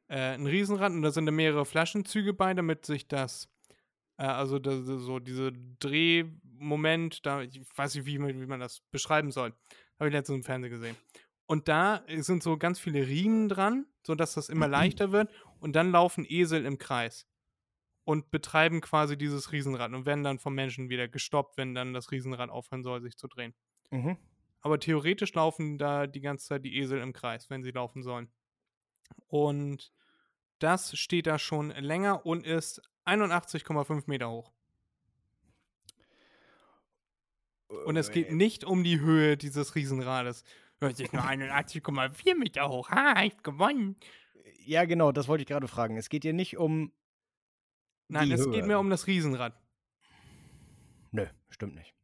äh, ein Riesenrad und da sind da mehrere Flaschenzüge bei, damit sich das, äh, also das, so diese Drehmoment, da, ich weiß nicht, wie man, wie man das beschreiben soll. Habe ich letztens im Fernsehen gesehen. Und da sind so ganz viele Riemen dran, sodass das immer leichter wird. Und dann laufen Esel im Kreis und betreiben quasi dieses Riesenrad und werden dann vom Menschen wieder gestoppt, wenn dann das Riesenrad aufhören soll, sich zu drehen. Mhm. Aber theoretisch laufen da die ganze Zeit die Esel im Kreis, wenn sie laufen sollen. Und das steht da schon länger und ist 81,5 Meter hoch. Und es geht nicht um die Höhe dieses Riesenrades. Es ist nur 81,4 Meter hoch. Ha, ich gewonnen. Ja, genau, das wollte ich gerade fragen. Es geht hier nicht um. Nein, es Höhe. geht mir um das Riesenrad. Nö, stimmt nicht.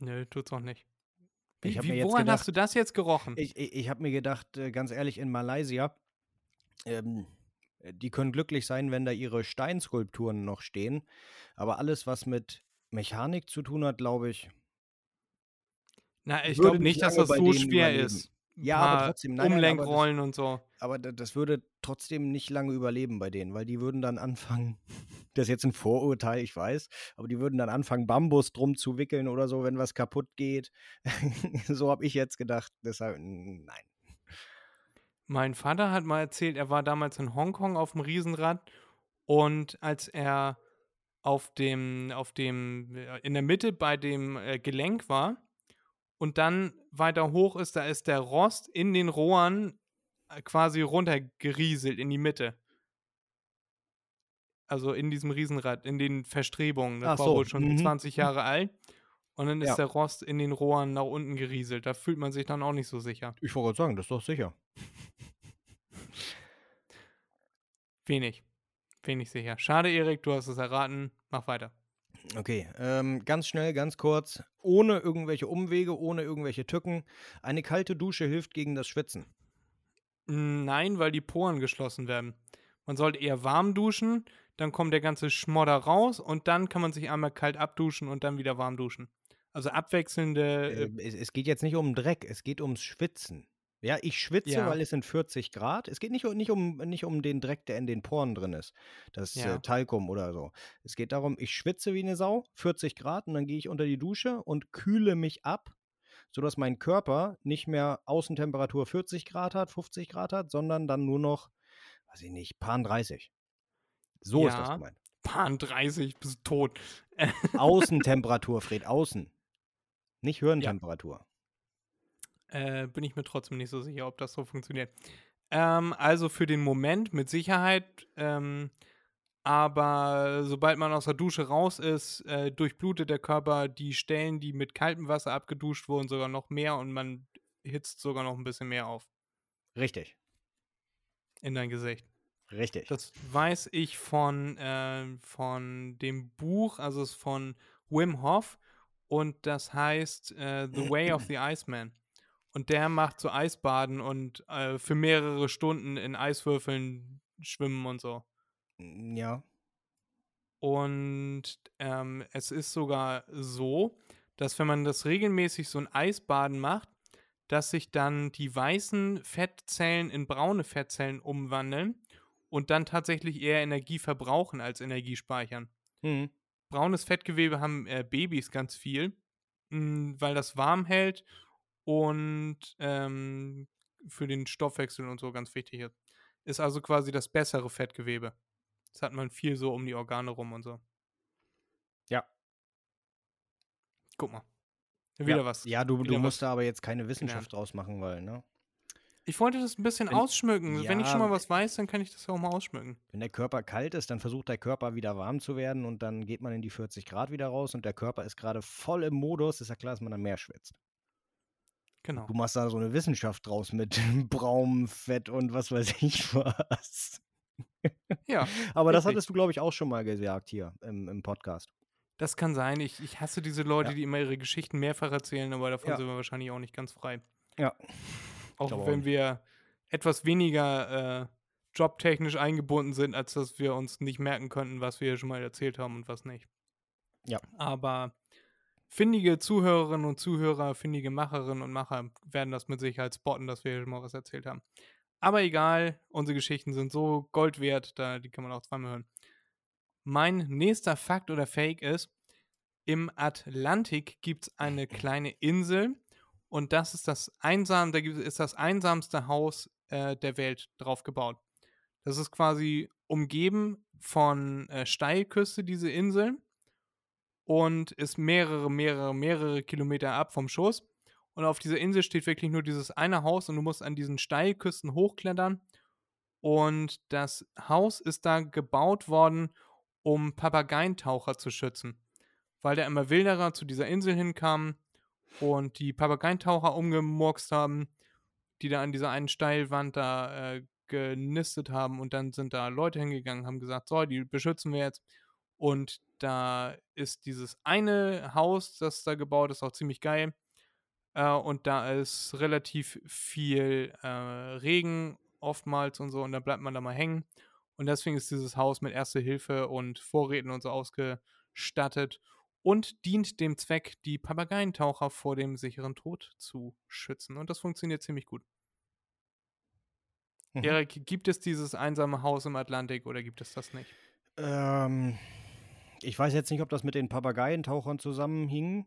Nö, tut's auch nicht. Ich Wie, hab wie, mir woran gedacht- hast du das jetzt gerochen? Ich, ich, ich habe mir gedacht, äh, ganz ehrlich, in Malaysia, ähm, die können glücklich sein, wenn da ihre Steinskulpturen noch stehen. Aber alles, was mit Mechanik zu tun hat, glaube ich, Na, ich glaube nicht dass das so schwer überleben. ist. Ja, aber trotzdem, nein, nein, aber das, Umlenkrollen und so. aber da- das würde trotzdem nicht lange überleben bei denen, weil die würden dann anfangen, das ist jetzt ein Vorurteil, ich weiß, aber die würden dann anfangen, Bambus drum zu wickeln oder so, wenn was kaputt geht. so habe ich jetzt gedacht, deshalb, nein. Mein Vater hat mal erzählt, er war damals in Hongkong auf dem Riesenrad und als er auf dem, auf dem, äh, in der Mitte bei dem äh, Gelenk war und dann weiter hoch ist, da ist der Rost in den Rohren äh, quasi runtergerieselt in die Mitte. Also in diesem Riesenrad, in den Verstrebungen. Das Ach war so, wohl schon mhm. 20 Jahre alt. Und dann ist Ja. der Rost in den Rohren nach unten gerieselt. Da fühlt man sich dann auch nicht so sicher. Ich wollte gerade sagen, das ist doch sicher. Wenig. Wenig sicher. Schade, Erik, du hast es erraten. Mach weiter. Okay, ähm, ganz schnell, ganz kurz, ohne irgendwelche Umwege, ohne irgendwelche Tücken. Eine kalte Dusche hilft gegen das Schwitzen. Nein, weil die Poren geschlossen werden. Man sollte eher warm duschen, dann kommt der ganze Schmodder raus und dann kann man sich einmal kalt abduschen und dann wieder warm duschen. Also abwechselnde. Äh, Äh, es, es geht jetzt nicht um Dreck, es geht ums Schwitzen. Ja, ich schwitze, Ja. weil es sind 40 Grad. Es geht nicht, um- nicht, um, nicht um den Dreck, der in den Poren drin ist. Das Ja. äh, Talkum oder so. Es geht darum, ich schwitze wie eine Sau, 40 Grad, und dann gehe ich unter die Dusche und kühle mich ab, sodass mein Körper nicht mehr Außentemperatur 40 Grad hat, 50 Grad hat, sondern dann nur noch, weiß ich nicht, paar 30. So ist das Ja. gemeint. Pan 30, bist tot. Außentemperatur, Fred, außen. Nicht Hirntemperatur. Äh, bin ich mir trotzdem nicht so sicher, ob das so funktioniert. Ähm, also für den Moment mit Sicherheit. Ähm, aber sobald man aus der Dusche raus ist, äh, durchblutet der Körper die Stellen, die mit kaltem Wasser abgeduscht wurden, sogar noch mehr und man hitzt sogar noch ein bisschen mehr auf Richtig, in dein Gesicht. richtig. Das weiß ich von, ähm, von dem Buch, also es ist von Wim Hof und das heißt äh, The Way of the Iceman. Und der macht so Eisbaden und äh, für mehrere Stunden in Eiswürfeln schwimmen und so. ja. Und ähm, es ist sogar so, dass wenn man das regelmäßig so ein Eisbaden macht, dass sich dann die weißen Fettzellen in braune Fettzellen umwandeln und dann tatsächlich eher Energie verbrauchen als Energie speichern. Hm. Braunes Fettgewebe haben äh, Babys ganz viel, mh, weil das warm hält und ähm, für den Stoffwechsel und so ganz wichtig ist. Ist also quasi das bessere Fettgewebe. Das hat man viel so um die Organe rum und so. Ja. Guck mal. Wieder ja. was. Ja, du, du musst was da aber jetzt keine Wissenschaft draus machen, weil, ne? Ich wollte das ein bisschen Wenn- ausschmücken. Wenn ich schon ja, mal was weiß, dann kann ich das ja auch mal ausschmücken. Wenn der Körper kalt ist, dann versucht der Körper wieder warm zu werden und dann geht man in die 40 Grad wieder raus und der Körper ist gerade voll im Modus. Ist ja klar, dass man dann mehr schwitzt. Genau. Du machst da so eine Wissenschaft draus mit braunem Fett und was weiß ich was. Ja, Aber das hattest du, glaube ich, auch schon mal gesagt hier im, im Podcast. das kann sein. Ich, ich hasse diese Leute, Ja. die immer ihre Geschichten mehrfach erzählen, aber davon Ja. sind wir wahrscheinlich auch nicht ganz frei. Ja. Auch glaube auch wenn nicht. wir etwas weniger äh, jobtechnisch eingebunden sind, als dass wir uns nicht merken könnten, was wir schon mal erzählt haben und was nicht. Ja. Aber findige Zuhörerinnen und Zuhörer, findige Macherinnen und Macher werden das mit Sicherheit spotten, dass wir hier schon mal was erzählt haben. Aber egal, unsere Geschichten sind so Gold wert, da, die kann man auch zweimal hören. Mein nächster Fakt oder Fake ist, im Atlantik gibt es eine kleine Insel und das ist das einsam, da ist das einsamste Haus äh, der Welt drauf gebaut. Das ist quasi umgeben von äh, Steilküste, diese Insel, und ist mehrere, mehrere, mehrere Kilometer ab vom Schuss. Und auf dieser Insel steht wirklich nur dieses eine Haus und du musst an diesen Steilküsten hochklettern. Und das Haus ist da gebaut worden, um Papageientaucher zu schützen. Weil da immer Wilderer zu dieser Insel hinkamen und die Papageientaucher umgemurkst haben, die da an dieser einen Steilwand da äh, genistet haben. Und dann sind da Leute hingegangen, haben gesagt, so, die beschützen wir jetzt. Und da ist dieses eine Haus, das da gebaut ist, auch ziemlich geil. Äh, und da ist relativ viel äh, Regen oftmals und so. Und da bleibt man da mal hängen. Und deswegen ist dieses Haus mit Erste Hilfe und Vorräten und so ausgestattet. Und dient dem Zweck, die Papageientaucher vor dem sicheren Tod zu schützen. Und das funktioniert ziemlich gut. Mhm. Erik, gibt es dieses einsame Haus im Atlantik oder gibt es das nicht? Ähm, ich weiß jetzt nicht, ob das mit den Papageientauchern zusammenhing.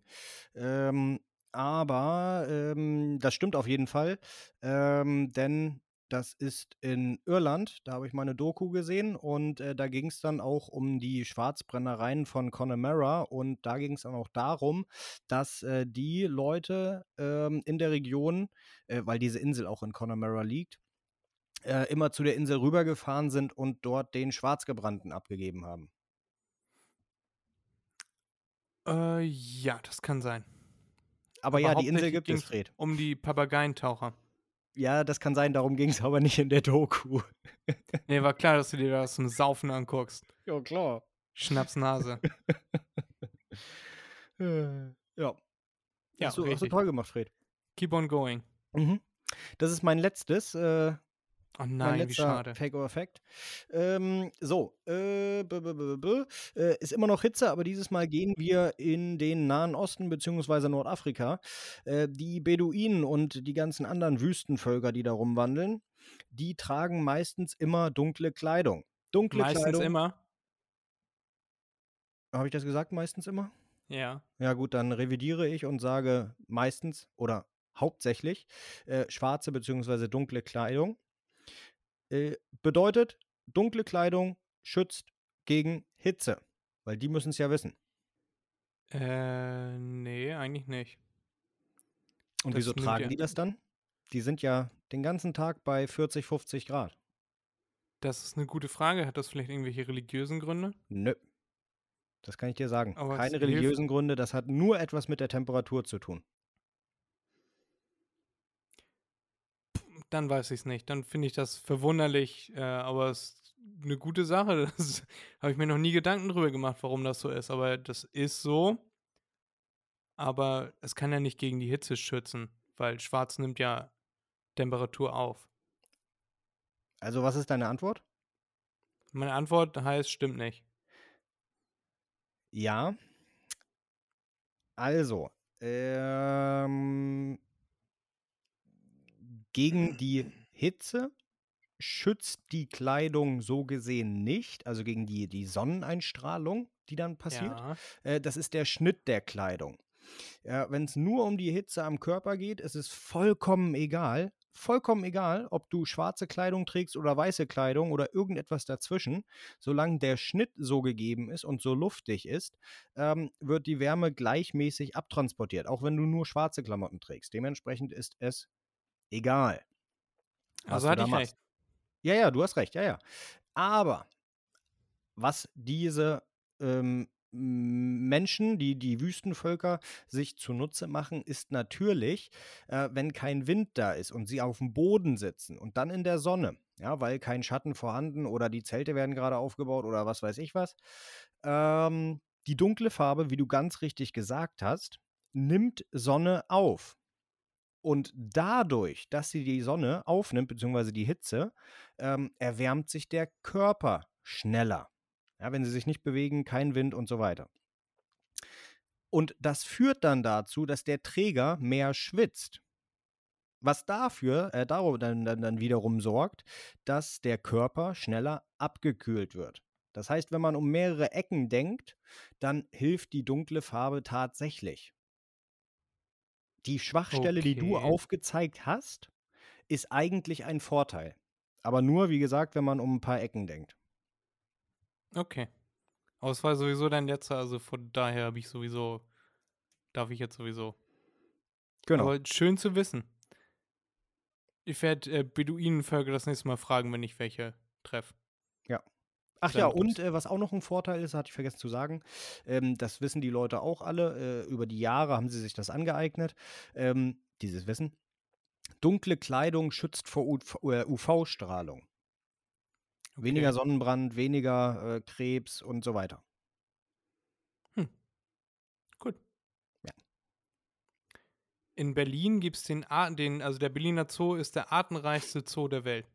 Ähm, aber ähm, das stimmt auf jeden Fall. Ähm, denn das ist in Irland. Da habe ich meine Doku gesehen und äh, da ging es dann auch um die Schwarzbrennereien von Connemara und da ging es dann auch darum, dass äh, die Leute ähm, in der Region, äh, weil diese Insel auch in Connemara liegt, äh, immer zu der Insel rübergefahren sind und dort den Schwarzgebrannten abgegeben haben. Äh, ja, das kann sein. Aber, ja, die Insel gibt es, Fred. Um die Papageientaucher. Ja, das kann sein, darum ging es aber nicht in der Doku. Nee, war klar, dass du dir das zum Saufen anguckst. Ja, klar. Schnapsnase. Äh, ja. Ja, hast, du, hast du toll gemacht, Fred. Keep on going. Mhm. Das ist mein letztes. Äh, Oh mein nein, wie letzter schade. Fake or Fact. Ähm, so, äh, b -b -b -b äh, ist immer noch Hitze, aber dieses Mal gehen wir in den Nahen Osten bzw. Nordafrika. Äh, die Beduinen und die ganzen anderen Wüstenvölker, die da rumwandeln, die tragen meistens immer dunkle Kleidung. Dunkle Meistens Kleidung. immer. Habe ich das gesagt? Meistens immer? Ja. Ja, gut, dann revidiere ich und sage meistens oder hauptsächlich äh, schwarze bzw. dunkle Kleidung. Äh, bedeutet, dunkle Kleidung schützt gegen Hitze, weil die müssen es ja wissen. Äh, nee, eigentlich nicht. Und Das wieso tragen ja- die das dann? Die sind ja den ganzen Tag bei 40, 50 Grad. Das ist eine gute Frage. Hat das vielleicht irgendwelche religiösen Gründe? Nö. Das kann ich dir sagen. Aber Keine hilft- religiösen Gründe, das hat nur etwas mit der Temperatur zu tun. Dann weiß ich es nicht. Dann finde ich das verwunderlich, äh, aber es ist eine gute Sache. Das habe ich mir noch nie Gedanken drüber gemacht, warum das so ist. Aber das ist so. Aber es kann ja nicht gegen die Hitze schützen, weil Schwarz nimmt ja Temperatur auf. Also, was ist deine Antwort? Meine Antwort heißt, stimmt nicht. Ja. Also, ähm, gegen die Hitze schützt die Kleidung so gesehen nicht, also gegen die, die Sonneneinstrahlung, die dann passiert. Ja. Äh, das ist der Schnitt der Kleidung. Ja, Wenn es nur um die Hitze am Körper geht, ist es vollkommen egal. Vollkommen egal, ob du schwarze Kleidung trägst oder weiße Kleidung oder irgendetwas dazwischen. Solange der Schnitt so gegeben ist und so luftig ist, ähm, wird die Wärme gleichmäßig abtransportiert, auch wenn du nur schwarze Klamotten trägst. Dementsprechend ist es egal. Also hatte ich machst. recht. Ja, ja, du hast recht, ja, ja. Aber was diese ähm, Menschen, die die Wüstenvölker sich zunutze machen, ist natürlich, äh, wenn kein Wind da ist und sie auf dem Boden sitzen und dann in der Sonne, ja, weil kein Schatten vorhanden oder die Zelte werden gerade aufgebaut oder was weiß ich was. Ähm, die dunkle Farbe, wie du ganz richtig gesagt hast, nimmt Sonne auf. Und dadurch, dass sie die Sonne aufnimmt, beziehungsweise die Hitze, ähm, erwärmt sich der Körper schneller. Ja, wenn sie sich nicht bewegen, kein Wind und so weiter. Und das führt dann dazu, dass der Träger mehr schwitzt. Was dafür, äh, darum dann, dann, dann wiederum sorgt, dass der Körper schneller abgekühlt wird. Das heißt, wenn man um mehrere Ecken denkt, dann hilft die dunkle Farbe tatsächlich. Die Schwachstelle, die du Okay. aufgezeigt hast, ist eigentlich ein Vorteil. Aber nur, wie gesagt, wenn man um ein paar Ecken denkt. Okay. Aber es war sowieso dein letzter, also von daher habe ich sowieso, darf ich jetzt sowieso. Genau. Aber schön zu wissen. Ich werde äh, Beduinenvölker das nächste Mal fragen, wenn ich welche treffe. Ach ja, und äh, was auch noch ein Vorteil ist, hatte ich vergessen zu sagen, ähm, das wissen die Leute auch alle, äh, über die Jahre haben sie sich das angeeignet, ähm, dieses Wissen. Dunkle Kleidung schützt vor äh, UV-Strahlung. Weniger Okay. Sonnenbrand, weniger äh, Krebs und so weiter. Gut. Ja. In Berlin gibt es den, Ar- den, also der Berliner Zoo ist der artenreichste Zoo der Welt.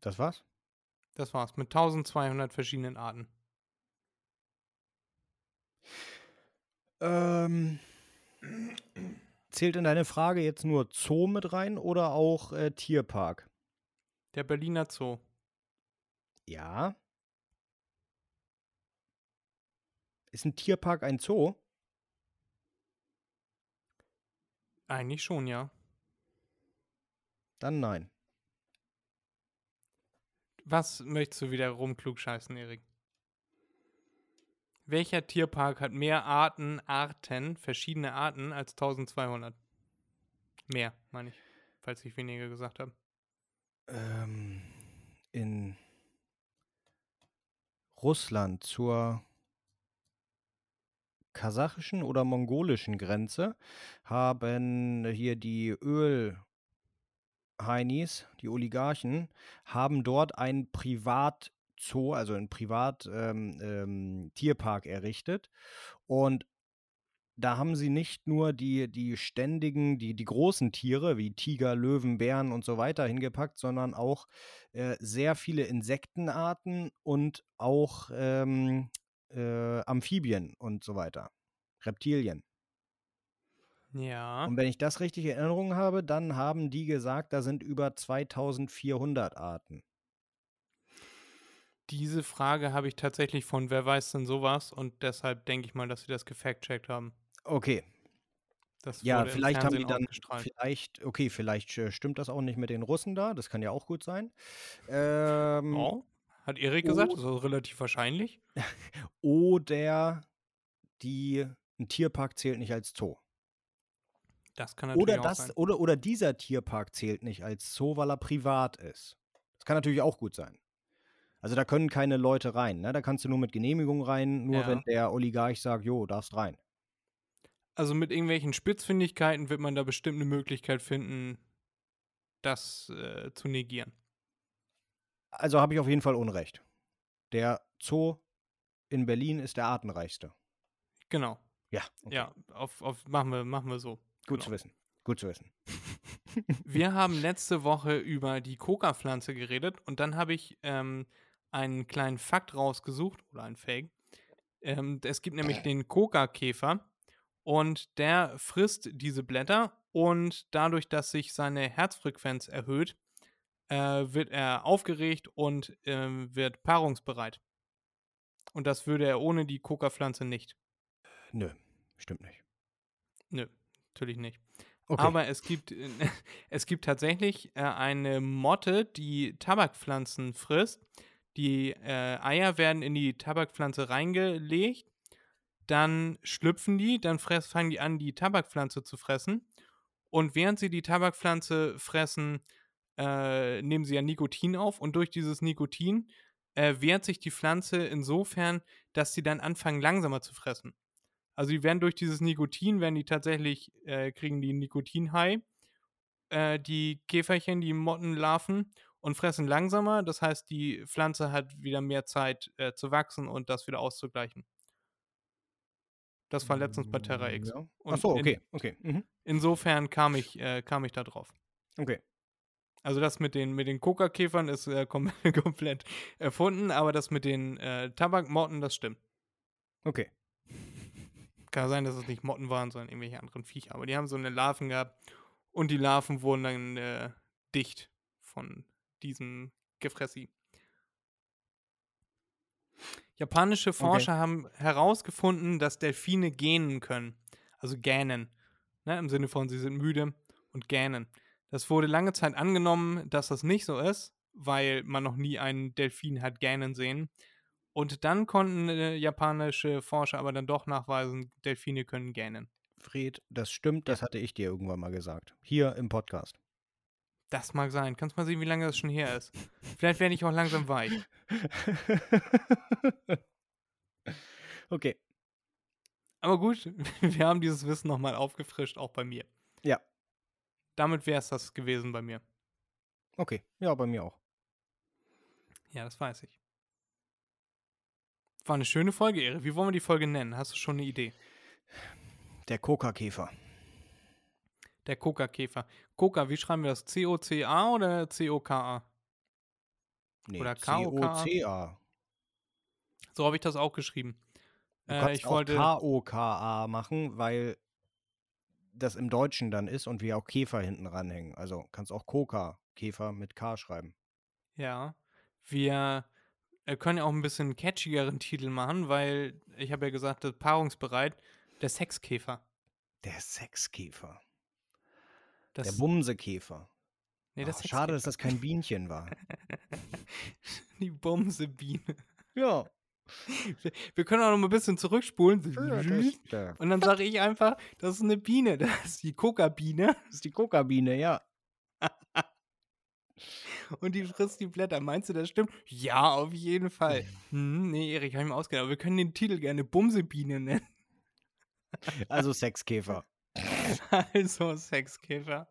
Das war's? Das war's, mit 1200 verschiedenen Arten. Ähm, zählt in deine Frage jetzt nur Zoo mit rein oder auch äh, Tierpark? Der Berliner Zoo. Ja. Ist ein Tierpark ein Zoo? Eigentlich schon, ja. Dann nein. Was möchtest du wieder rumklugscheißen, Erik? Welcher Tierpark hat mehr Arten, Arten, verschiedene Arten als 1200? Mehr, meine ich, falls ich weniger gesagt habe. Ähm, in Russland zur kasachischen oder mongolischen Grenze haben hier die Ölheinis, die Oligarchen, haben dort ein Privatzoo, also ein Privat-Tierpark errichtet. Und da haben sie nicht nur die, die ständigen, die, die großen Tiere wie Tiger, Löwen, Bären und so weiter hingepackt, sondern auch äh, sehr viele Insektenarten und auch ähm, äh, Amphibien und so weiter. Reptilien. Ja. Und wenn ich das richtig in Erinnerung habe, dann haben die gesagt, da sind über 2400 Arten. Diese Frage habe ich tatsächlich von Wer weiß denn sowas und deshalb denke ich mal, dass sie das gefact-checkt haben. Okay. Das Ja, vielleicht haben die dann, vielleicht, okay, vielleicht äh, stimmt das auch nicht mit den Russen da, das kann ja auch gut sein. Ähm, Oh, hat Erik gesagt, das ist relativ wahrscheinlich. Oder die, ein Tierpark zählt nicht als Zoo. Das kann natürlich Oder, auch das, sein. oder, oder dieser Tierpark zählt nicht als Zoo, weil er privat ist. Das kann natürlich auch gut sein. Also da können keine Leute rein. Ne? Da kannst du nur mit Genehmigung rein, nur Ja. wenn der Oligarch sagt, jo, darfst rein. Also mit irgendwelchen Spitzfindigkeiten wird man da bestimmt eine Möglichkeit finden, das äh, zu negieren. Also habe ich auf jeden Fall Unrecht. Der Zoo in Berlin ist der artenreichste. Genau. Ja, okay. Ja, auf, auf, machen, wir, machen wir so. Gut genau. zu wissen. Gut zu wissen. Wir haben letzte Woche über die Coca-Pflanze geredet und dann habe ich ähm, einen kleinen Fakt rausgesucht oder einen Fake. Ähm, es gibt nämlich den Coca-Käfer und der frisst diese Blätter und dadurch, dass sich seine Herzfrequenz erhöht, äh, wird er aufgeregt und ähm, wird paarungsbereit. Und das würde er ohne die Coca-Pflanze nicht. Nö, stimmt nicht. Nö, natürlich nicht. Okay. Aber es gibt, es gibt tatsächlich äh, eine Motte, die Tabakpflanzen frisst. Die äh, Eier werden in die Tabakpflanze reingelegt, dann schlüpfen die, dann fress, fangen die an, die Tabakpflanze zu fressen. Und während sie die Tabakpflanze fressen, äh, nehmen sie ja Nikotin auf und durch dieses Nikotin äh, wehrt sich die Pflanze insofern, dass sie dann anfangen langsamer zu fressen. Also die werden durch dieses Nikotin, werden die tatsächlich, äh, kriegen die Nikotinhai, äh, die Käferchen, die Mottenlarven und fressen langsamer. Das heißt, die Pflanze hat wieder mehr Zeit äh, zu wachsen und das wieder auszugleichen. Das war letztens bei Terra X. Ja. Ach so, in- okay, okay. Mhm. Insofern kam ich, äh, kam ich da drauf. Okay. Also das mit den, mit den Coca-Käfern ist äh, kom komplett erfunden, aber das mit den äh, Tabakmotten, das stimmt. Okay. Kann sein, dass es nicht Motten waren, sondern irgendwelche anderen Viecher. Aber die haben so eine Larven gehabt und die Larven wurden dann äh, dicht von diesem Gefressi. Japanische Forscher haben herausgefunden, dass Delfine gähnen können. Also gähnen. Ne, Im Sinne von, sie sind müde und gähnen. Das wurde lange Zeit angenommen, dass das nicht so ist, weil man noch nie einen Delfin hat gähnen sehen. Und dann konnten äh, japanische Forscher aber dann doch nachweisen, Delfine können gähnen. Fred, das stimmt, das hatte ich dir irgendwann mal gesagt. Hier im Podcast. Das mag sein. Kannst mal sehen, wie lange das schon her ist. Vielleicht werde ich auch langsam weich. okay. Aber gut, wir haben dieses Wissen nochmal aufgefrischt, auch bei mir. Ja. Damit wäre es das gewesen bei mir. Okay. Ja, bei mir auch. Ja, das weiß ich. War eine schöne Folge, Ehre. Wie wollen wir die Folge nennen? Hast du schon eine Idee? Der Coca-Käfer. Der Coca-Käfer. Coca, wie schreiben wir das? C-O-C-A oder C-O-K-A? Nee, Oder. C-O-C-A. So habe ich das auch geschrieben. Du Äh, ich auch wollte. K-O-K-A machen, weil das im Deutschen dann ist und wir auch Käfer hinten ranhängen. Also kannst auch Koka, Käfer mit K schreiben. Ja. Wir können ja auch ein bisschen catchigeren Titel machen, weil ich habe ja gesagt, das paarungsbereit. Der Sexkäfer. Der Sexkäfer. Das, der Bumsekäfer. nee, der Oh, schade, dass das kein Bienchen war. Die Bumsebiene. ja. Wir- können auch noch mal ein bisschen zurückspulen. Das, Und dann sage ich einfach, das ist eine Biene. Das ist die Coca-Biene. ist die Kokabiene, ja. Und die frisst die Blätter. Meinst du, das stimmt? Ja, auf jeden Fall. Hm, nee, Erik, hab ich mir ausgedacht. Aber wir können den Titel gerne Bumsebiene nennen. Also Sexkäfer. Also Sexkäfer.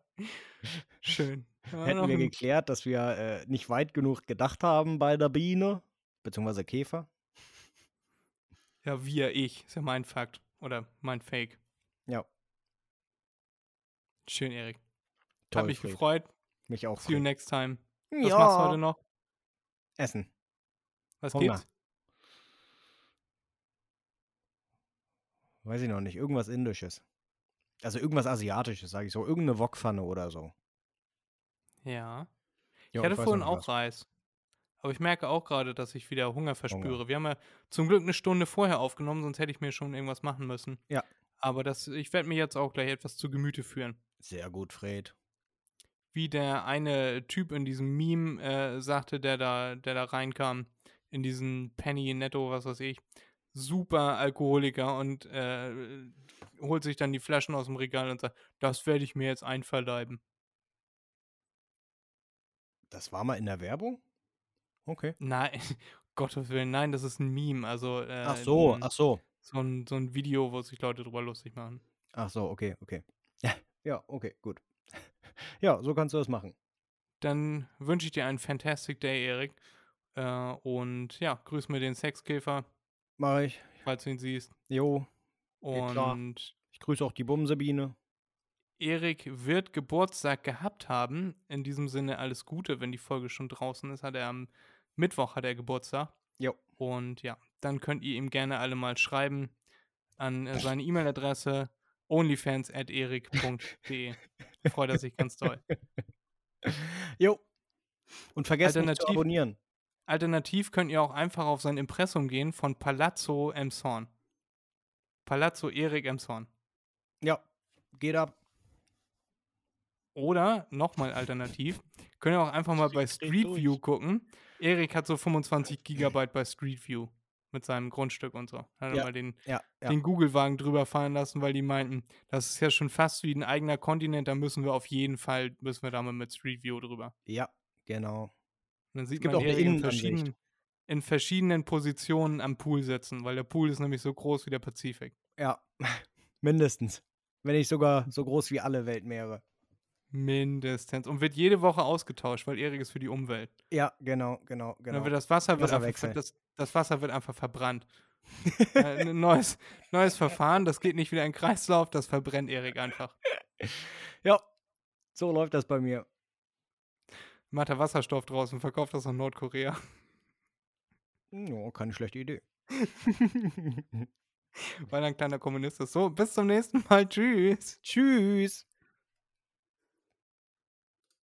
Schön. Hätten wir geklärt, dass wir äh, nicht weit genug gedacht haben bei der Biene, beziehungsweise Käfer. ja, wir, ich. Ist ja mein Fakt. Oder mein Fake. Ja, Schön, Erik. toll. Hab mich Fred. gefreut. Mich auch. See you next time. Was ja. machst du heute noch? Essen. Was Hunger. gibt's? Weiß ich noch nicht. Irgendwas Indisches. Also irgendwas Asiatisches, sage ich so. Irgendeine Wokpfanne oder so. Ja. Ja, ich hatte noch vorhin auch was. Reis. Aber ich merke auch gerade, dass ich wieder Hunger verspüre. Wir haben ja zum Glück eine Stunde vorher aufgenommen, sonst hätte ich mir schon irgendwas machen müssen. Ja. Aber das, ich werde mir jetzt auch gleich etwas zu Gemüte führen. Sehr gut, Fred. Wie der eine Typ in diesem Meme äh, sagte, der da, der da reinkam, in diesen Penny Netto, was weiß ich, super Alkoholiker und äh, holt sich dann die Flaschen aus dem Regal und sagt, das werde ich mir jetzt einverleiben. Das war mal in der Werbung? Okay. Nein, Gottes Willen, nein, das ist ein Meme. Also, äh, Ach so, ein- ach so. so, ein, so ein Video, wo sich Leute drüber lustig machen. Ach so, okay, okay. Ja, okay, gut. Ja, so kannst du das machen. Dann wünsche ich dir einen fantastic Day, Erik. Äh, und ja, grüß mir den Sexkäfer, Mach ich. falls du ihn siehst. Jo. Klar. Und Ich grüße auch die Bumsebiene. Erik wird Geburtstag gehabt haben. In diesem Sinne alles Gute, wenn die Folge schon draußen ist. Hat er am Mittwoch hat er Geburtstag. Jo. Und ja, dann könnt ihr ihm gerne alle mal schreiben an äh, seine E-Mail-Adresse onlyfans.erik.de. Freut er sich ganz toll. Jo. Und vergesst nicht zu abonnieren. Alternativ könnt ihr auch einfach auf sein Impressum gehen von Palazzo Emshorn. Palazzo Erik Emshorn. Ja, geht ab. Oder, nochmal alternativ, könnt ihr auch einfach mal bei Street. View gucken. Erik hat so 25 Gigabyte bei Street View mit seinem Grundstück und so. Hat er Ja, mal den, Ja, ja. den Google-Wagen drüber fahren lassen, weil die meinten, das ist ja schon fast wie ein eigener Kontinent, da müssen wir auf jeden Fall, müssen wir da mal mit Street View drüber. Ja, genau. Und dann sieht gibt man auch in verschiedenen, in verschiedenen Positionen am Pool sitzen, weil der Pool ist nämlich so groß wie der Pazifik. Ja, mindestens. Wenn nicht sogar so groß wie alle Weltmeere. Mindestens. Und wird jede Woche ausgetauscht, weil Erik ist für die Umwelt. Ja, genau, genau, Dann genau. wird das Wasser wird einfach, das, das Wasser wird einfach verbrannt. äh, ein neues, neues Verfahren, das geht nicht wieder in den Kreislauf, das verbrennt Erik einfach. Ja, so läuft das bei mir. Macht er Wasserstoff draus und verkauft das nach Nordkorea. Ja, keine schlechte Idee. Weil ein kleiner Kommunist ist. So, bis zum nächsten Mal. Tschüss. Tschüss.